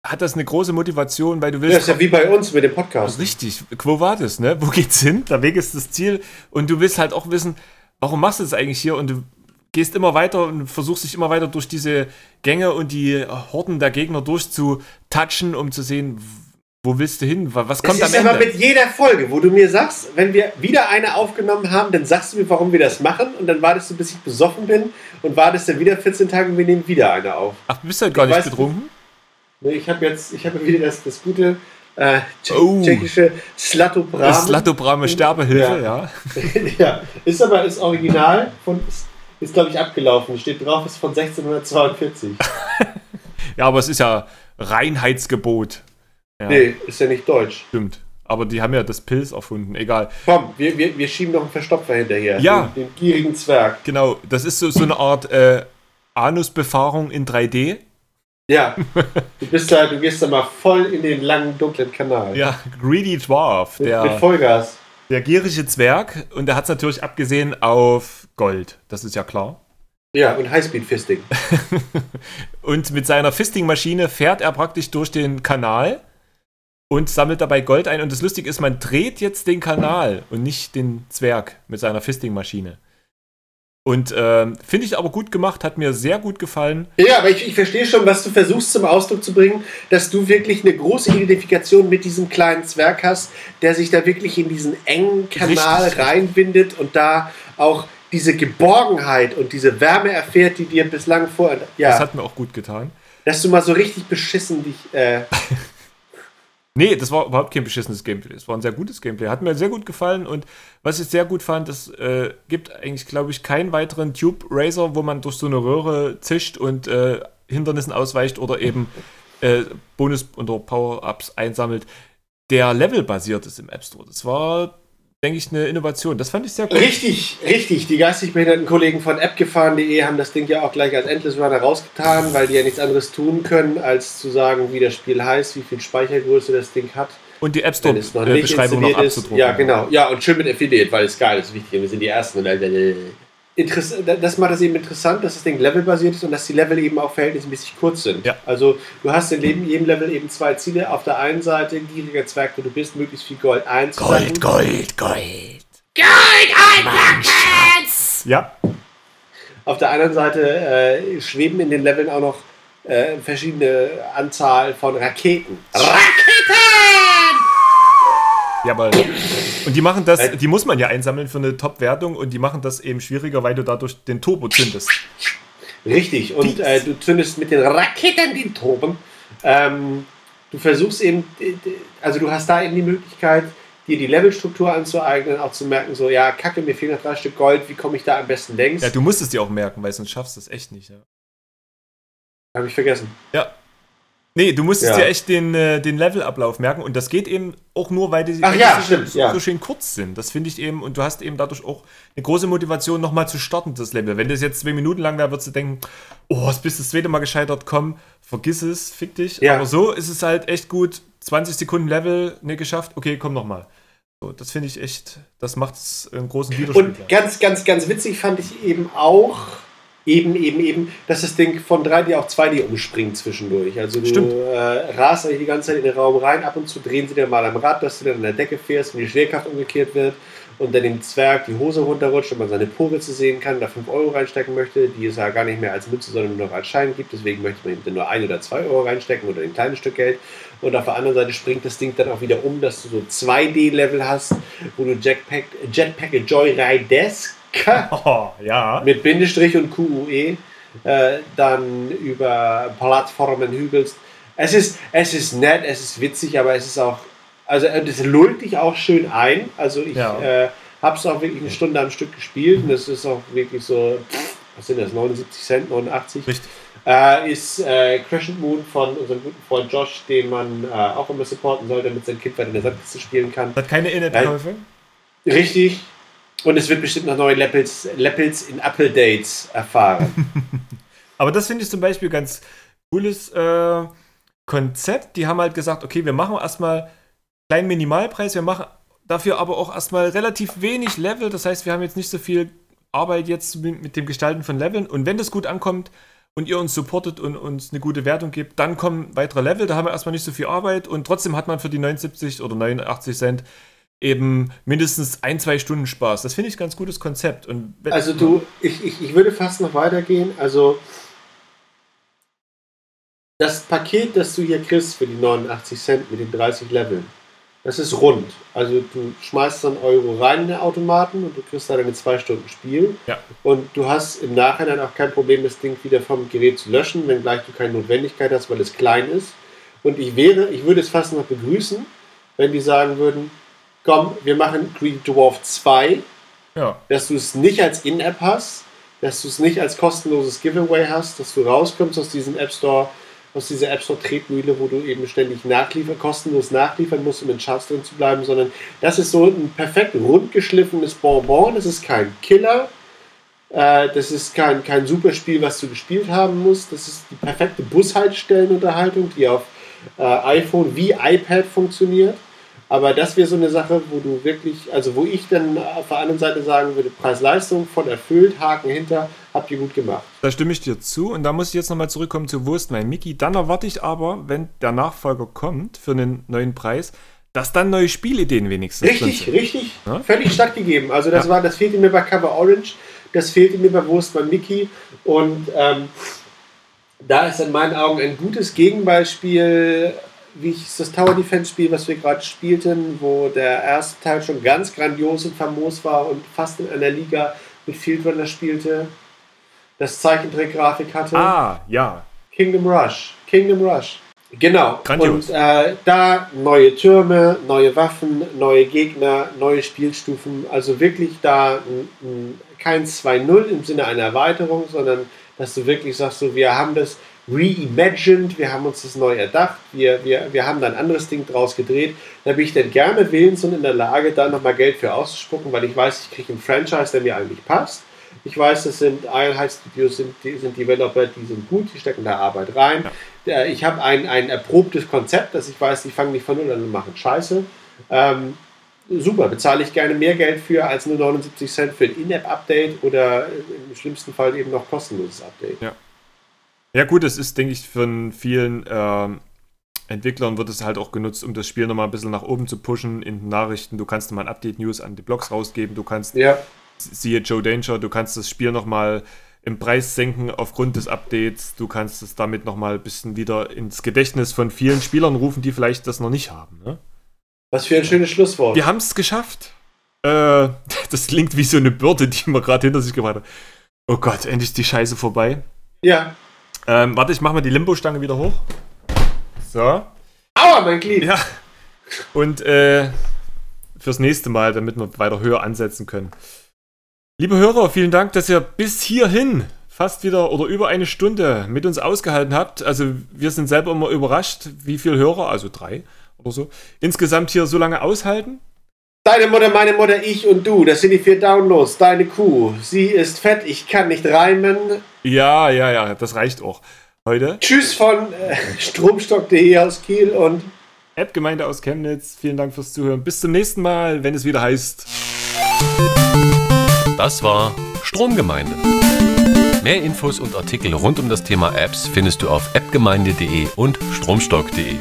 hat das eine große Motivation, weil du willst. Das ist ja wie bei uns mit dem Podcast. Richtig, Quo Vadis, ne? Wo geht's hin? Der Weg ist das Ziel. Und du willst halt auch wissen, warum machst du das eigentlich hier? Und du gehst immer weiter und versuchst dich immer weiter durch diese Gänge und die Horden der Gegner durchzutatschen, um zu sehen, wo willst du hin? Was kommt es am ist aber Ende? mit jeder Folge, wo du mir sagst, wenn wir wieder eine aufgenommen haben, dann sagst du mir, warum wir das machen und dann wartest du, bis ich besoffen bin und wartest dann wieder 14 Tage und wir nehmen wieder eine auf. Ach, du bist halt gar Ich nicht weiß- betrunken? Ne, Ich habe jetzt, ich habe wieder das, das gute äh, Oh. tschechische Slatobrame. Das Latobrame Sterbehilfe, ja. ja, ist aber ist original von ist, glaube ich abgelaufen. Steht drauf, ist von 1642. Ja, aber es ist ja Reinheitsgebot. Ja, Nee, ist ja nicht deutsch. stimmt. Aber die haben ja das Pilz erfunden, egal. Komm, wir, wir, wir schieben noch einen Verstopfer hinterher. Ja. Den, den gierigen Zwerg. Genau, das ist so, so eine Art äh, Anusbefahrung in 3D. Ja. Du bist da, du gehst da mal voll in den langen, dunklen Kanal. Ja, Greedy Dwarf, Mit, mit der, Vollgas. der gierige Zwerg. Und der hat es natürlich abgesehen auf Gold, das ist ja klar. Ja, und Highspeed-Fisting. Und mit seiner Fisting-Maschine fährt er praktisch durch den Kanal und sammelt dabei Gold ein. Und das Lustige ist, man dreht jetzt den Kanal und nicht den Zwerg mit seiner Fisting-Maschine. Und ähm, finde ich aber gut gemacht, hat mir sehr gut gefallen. Ja, aber ich, ich verstehe schon, was du versuchst zum Ausdruck zu bringen, dass du wirklich eine große Identifikation mit diesem kleinen Zwerg hast, der sich da wirklich in diesen engen Kanal Richtig. reinwindet und da auch diese Geborgenheit und diese Wärme erfährt, die dir bislang vor. Das Ja, hat mir auch gut getan. dass du mal so richtig beschissen dich. Äh, Nee, das war überhaupt kein beschissenes Gameplay. Es war ein sehr gutes Gameplay. Hat mir sehr gut gefallen und was ich sehr gut fand, es äh, gibt eigentlich, glaube ich, keinen weiteren Tube Racer, wo man durch so eine Röhre zischt und äh, Hindernissen ausweicht oder eben äh, Bonus- oder Power-Ups einsammelt, der levelbasiert ist im App Store. Das war denke ich, eine Innovation. Das fand ich sehr gut. Richtig, richtig. Die geistig behinderten Kollegen von appgefahren.de haben das Ding ja auch gleich als Endless Runner rausgetan, weil die ja nichts anderes tun können, als zu sagen, wie das Spiel heißt, wie viel Speichergröße das Ding hat. Und die App noch Store-Beschreibung noch installiert ist. abzudrucken. Ja, genau. Ja, und schön mit Affiliate, weil es geil ist, wichtig. Wir sind die Ersten. Interess das macht es eben interessant, dass das Ding levelbasiert ist und dass die Level eben auch verhältnismäßig kurz sind. Ja. Also du hast in jedem jedem Level eben zwei Ziele. Auf der einen Seite, gieriger Zwerg, wo du bist, möglichst viel Gold einzusammeln. Gold, Gold. Gold einpacken! Ja, Auf der anderen Seite äh, schweben in den Leveln auch noch äh, verschiedene Anzahl von Raketen. Jawohl. Und die machen das, die muss man ja einsammeln für eine Top-Wertung und die machen das eben schwieriger, weil du dadurch den Turbo zündest. Richtig. Und äh, du zündest mit den Raketen den Turben. Ähm, du versuchst eben, also du hast da eben die Möglichkeit, dir die Levelstruktur anzueignen, auch zu merken, so, ja, kacke, mir fehlen noch drei Stück Gold, wie komme ich da am besten längs? Ja, du musst es dir auch merken, weil sonst schaffst du es echt nicht. Ja. Habe ich vergessen. ja. Nee, du musstest Ja. dir echt den, äh, den Levelablauf merken und das geht eben auch nur, weil die Ach ja, stimmt, so, ja. so schön kurz sind. Das finde ich eben und du hast eben dadurch auch eine große Motivation, nochmal zu starten, das Level. Wenn das jetzt zwei Minuten lang wäre, würdest du denken, oh, es bist das zweite Mal gescheitert, komm, vergiss es, fick dich. Ja. Aber so ist es halt echt gut, 20 Sekunden Level, ne, geschafft, okay, komm nochmal. So, das finde ich echt, das macht es einen großen Widerspruch. Und ganz, ganz, ganz witzig fand ich eben auch, eben, eben, eben, dass das Ding von 3D auf 2D umspringt zwischendurch. Also du äh, rast eigentlich die ganze Zeit in den Raum rein, ab und zu drehen sie dir mal am Rad, dass du dann an der Decke fährst und die Schwerkraft umgekehrt wird und dann dem Zwerg die Hose runterrutscht und man seine Poritze sehen kann, da 5 Euro reinstecken möchte, die es ja gar nicht mehr als Münze, sondern nur noch als Schein gibt. Deswegen möchte man eben nur 1 oder 2 Euro reinstecken oder ein kleines Stück Geld. Und auf der anderen Seite springt das Ding dann auch wieder um, dass du so 2D-Level hast, wo du Jetpack, Jetpack Joyride-esque Oh, ja. mit Bindestrich und QUE äh, dann über Plattformen hügelst. Es ist, es ist nett, es ist witzig, aber es ist auch, also äh, das lullt dich auch schön ein. Also ich Ja. äh, habe es auch wirklich eine Stunde am Stück gespielt und es ist auch wirklich so, was sind das, 79 Cent, 89? Richtig. Äh, ist äh, Crescent Moon von unserem guten Freund Josh, den man äh, auch immer supporten soll, damit sein Kind weiter in der Sandkiste spielen kann. Hat keine In-App-Käufe? Richtig. Und es wird bestimmt noch neue Levels, in Apple Dates erfahren. Aber das finde ich zum Beispiel ganz cooles äh, Konzept. Die haben halt gesagt, okay, wir machen erstmal kleinen Minimalpreis, wir machen dafür aber auch erstmal relativ wenig Level. Das heißt, wir haben jetzt nicht so viel Arbeit jetzt mit dem Gestalten von Leveln. Und wenn das gut ankommt und ihr uns supportet und uns eine gute Wertung gebt, dann kommen weitere Level. Da haben wir erstmal nicht so viel Arbeit und trotzdem hat man für die 79 oder 89 Cent eben mindestens ein, zwei Stunden Spaß. Das finde ich ein ganz gutes Konzept. Und Also du, ich, ich, ich würde fast noch weitergehen. Also das Paket, das du hier kriegst für die 89 Cent mit den 30 Leveln, das ist rund. Also du schmeißt dann Euro rein in den Automaten und du kriegst da deine zwei Stunden Spiel. Ja. Und du hast im Nachhinein auch kein Problem, das Ding wieder vom Gerät zu löschen, wenngleich du keine Notwendigkeit hast, weil es klein ist. Und ich wäre, ich würde es fast noch begrüßen, wenn die sagen würden, komm, wir machen Green Dwarf 2 ja. dass du es nicht als In-App hast, dass du es nicht als kostenloses Giveaway hast, dass du rauskommst aus diesem App Store, aus dieser App Store Tretmühle, wo du eben ständig nachliefern, kostenlos nachliefern musst, um in Charts drin zu bleiben, sondern das ist so ein perfekt rundgeschliffenes Bonbon, das ist kein Killer, äh, das ist kein, kein super Spiel, was du gespielt haben musst, das ist die perfekte Bushaltestellenunterhaltung, die auf äh, iPhone wie iPad funktioniert. Aber das wäre so eine Sache, wo du wirklich, also wo ich dann auf der anderen Seite sagen würde, Preis-Leistung voll erfüllt, Haken hinter, habt ihr gut gemacht. Da stimme ich dir zu. Und da muss ich jetzt nochmal zurückkommen zu mein Mickey? Dann erwarte ich aber, wenn der Nachfolger kommt für einen neuen Preis, dass dann neue Spielideen wenigstens Richtig, sind. richtig, Ja? völlig stattgegeben. Also das Ja. war, das fehlte mir bei Cover Orange, das fehlte mir bei mein Mickey und ähm, da ist in meinen Augen ein gutes Gegenbeispiel, wie ich das Tower Defense Spiel, was wir gerade spielten, wo der erste Teil schon ganz grandios und famos war und fast in einer Liga mit Field Runner spielte, das Zeichentrick-Grafik hatte. Ah, ja. Kingdom Rush. Kingdom Rush. Genau. Grandios. Und äh, da neue Türme, neue Waffen, neue Gegner, neue Spielstufen. Also wirklich da kein 2-0 im Sinne einer Erweiterung, sondern dass du wirklich sagst, so, wir haben das reimagined, wir haben uns das neu erdacht, wir, wir, wir haben da ein anderes Ding draus gedreht. Da bin ich dann gerne willens und in der Lage, da nochmal Geld für auszuspucken, weil ich weiß, ich kriege einen Franchise, der mir eigentlich passt. Ich weiß, das sind Einheitsstudios, sind, die sind Developer, die sind gut, die stecken da Arbeit rein. Ja. Ich habe ein, ein erprobtes Konzept, dass ich weiß, die fangen nicht von null an und machen Scheiße. Ähm, super, bezahle ich gerne mehr Geld für als nur 79 Cent für ein In-App-Update oder im schlimmsten Fall eben noch kostenloses Update. Ja. Ja, gut, es ist, denke ich, von vielen ähm, Entwicklern wird es halt auch genutzt, um das Spiel nochmal ein bisschen nach oben zu pushen in den Nachrichten. Du kannst nochmal ein Update-News an die Blogs rausgeben, du kannst, ja. siehe Joe Danger, du kannst das Spiel nochmal im Preis senken aufgrund des Updates. Du kannst es damit nochmal ein bisschen wieder ins Gedächtnis von vielen Spielern rufen, die vielleicht das noch nicht haben. Ne? Was für ein schönes Schlusswort. Wir haben es geschafft. Äh, das klingt wie so eine Bürde, die man gerade hinter sich gebracht hat. Oh Gott, endlich die Scheiße vorbei. Ja. Ähm, warte, ich mach mal die Limbo-Stange wieder hoch. So. Aua, mein Glied! Ja. Und äh, fürs nächste Mal, damit wir weiter höher ansetzen können. Liebe Hörer, vielen Dank, dass ihr bis hierhin fast wieder oder über eine Stunde mit uns ausgehalten habt. Also wir sind selber immer überrascht, wie viele Hörer, also drei oder so, insgesamt hier so lange aushalten. Deine Mutter, meine Mutter, ich und du, das sind die vier Downloads. Deine Kuh, sie ist fett, ich kann nicht reimen. Ja, ja, ja, das reicht auch heute. Tschüss von äh, Stromstock.de aus Kiel und App-Gemeinde aus Chemnitz. Vielen Dank fürs Zuhören. Bis zum nächsten Mal, wenn es wieder heißt. Das war Stromgemeinde. Mehr Infos und Artikel rund um das Thema Apps findest du auf appgemeinde.de und stromstock.de.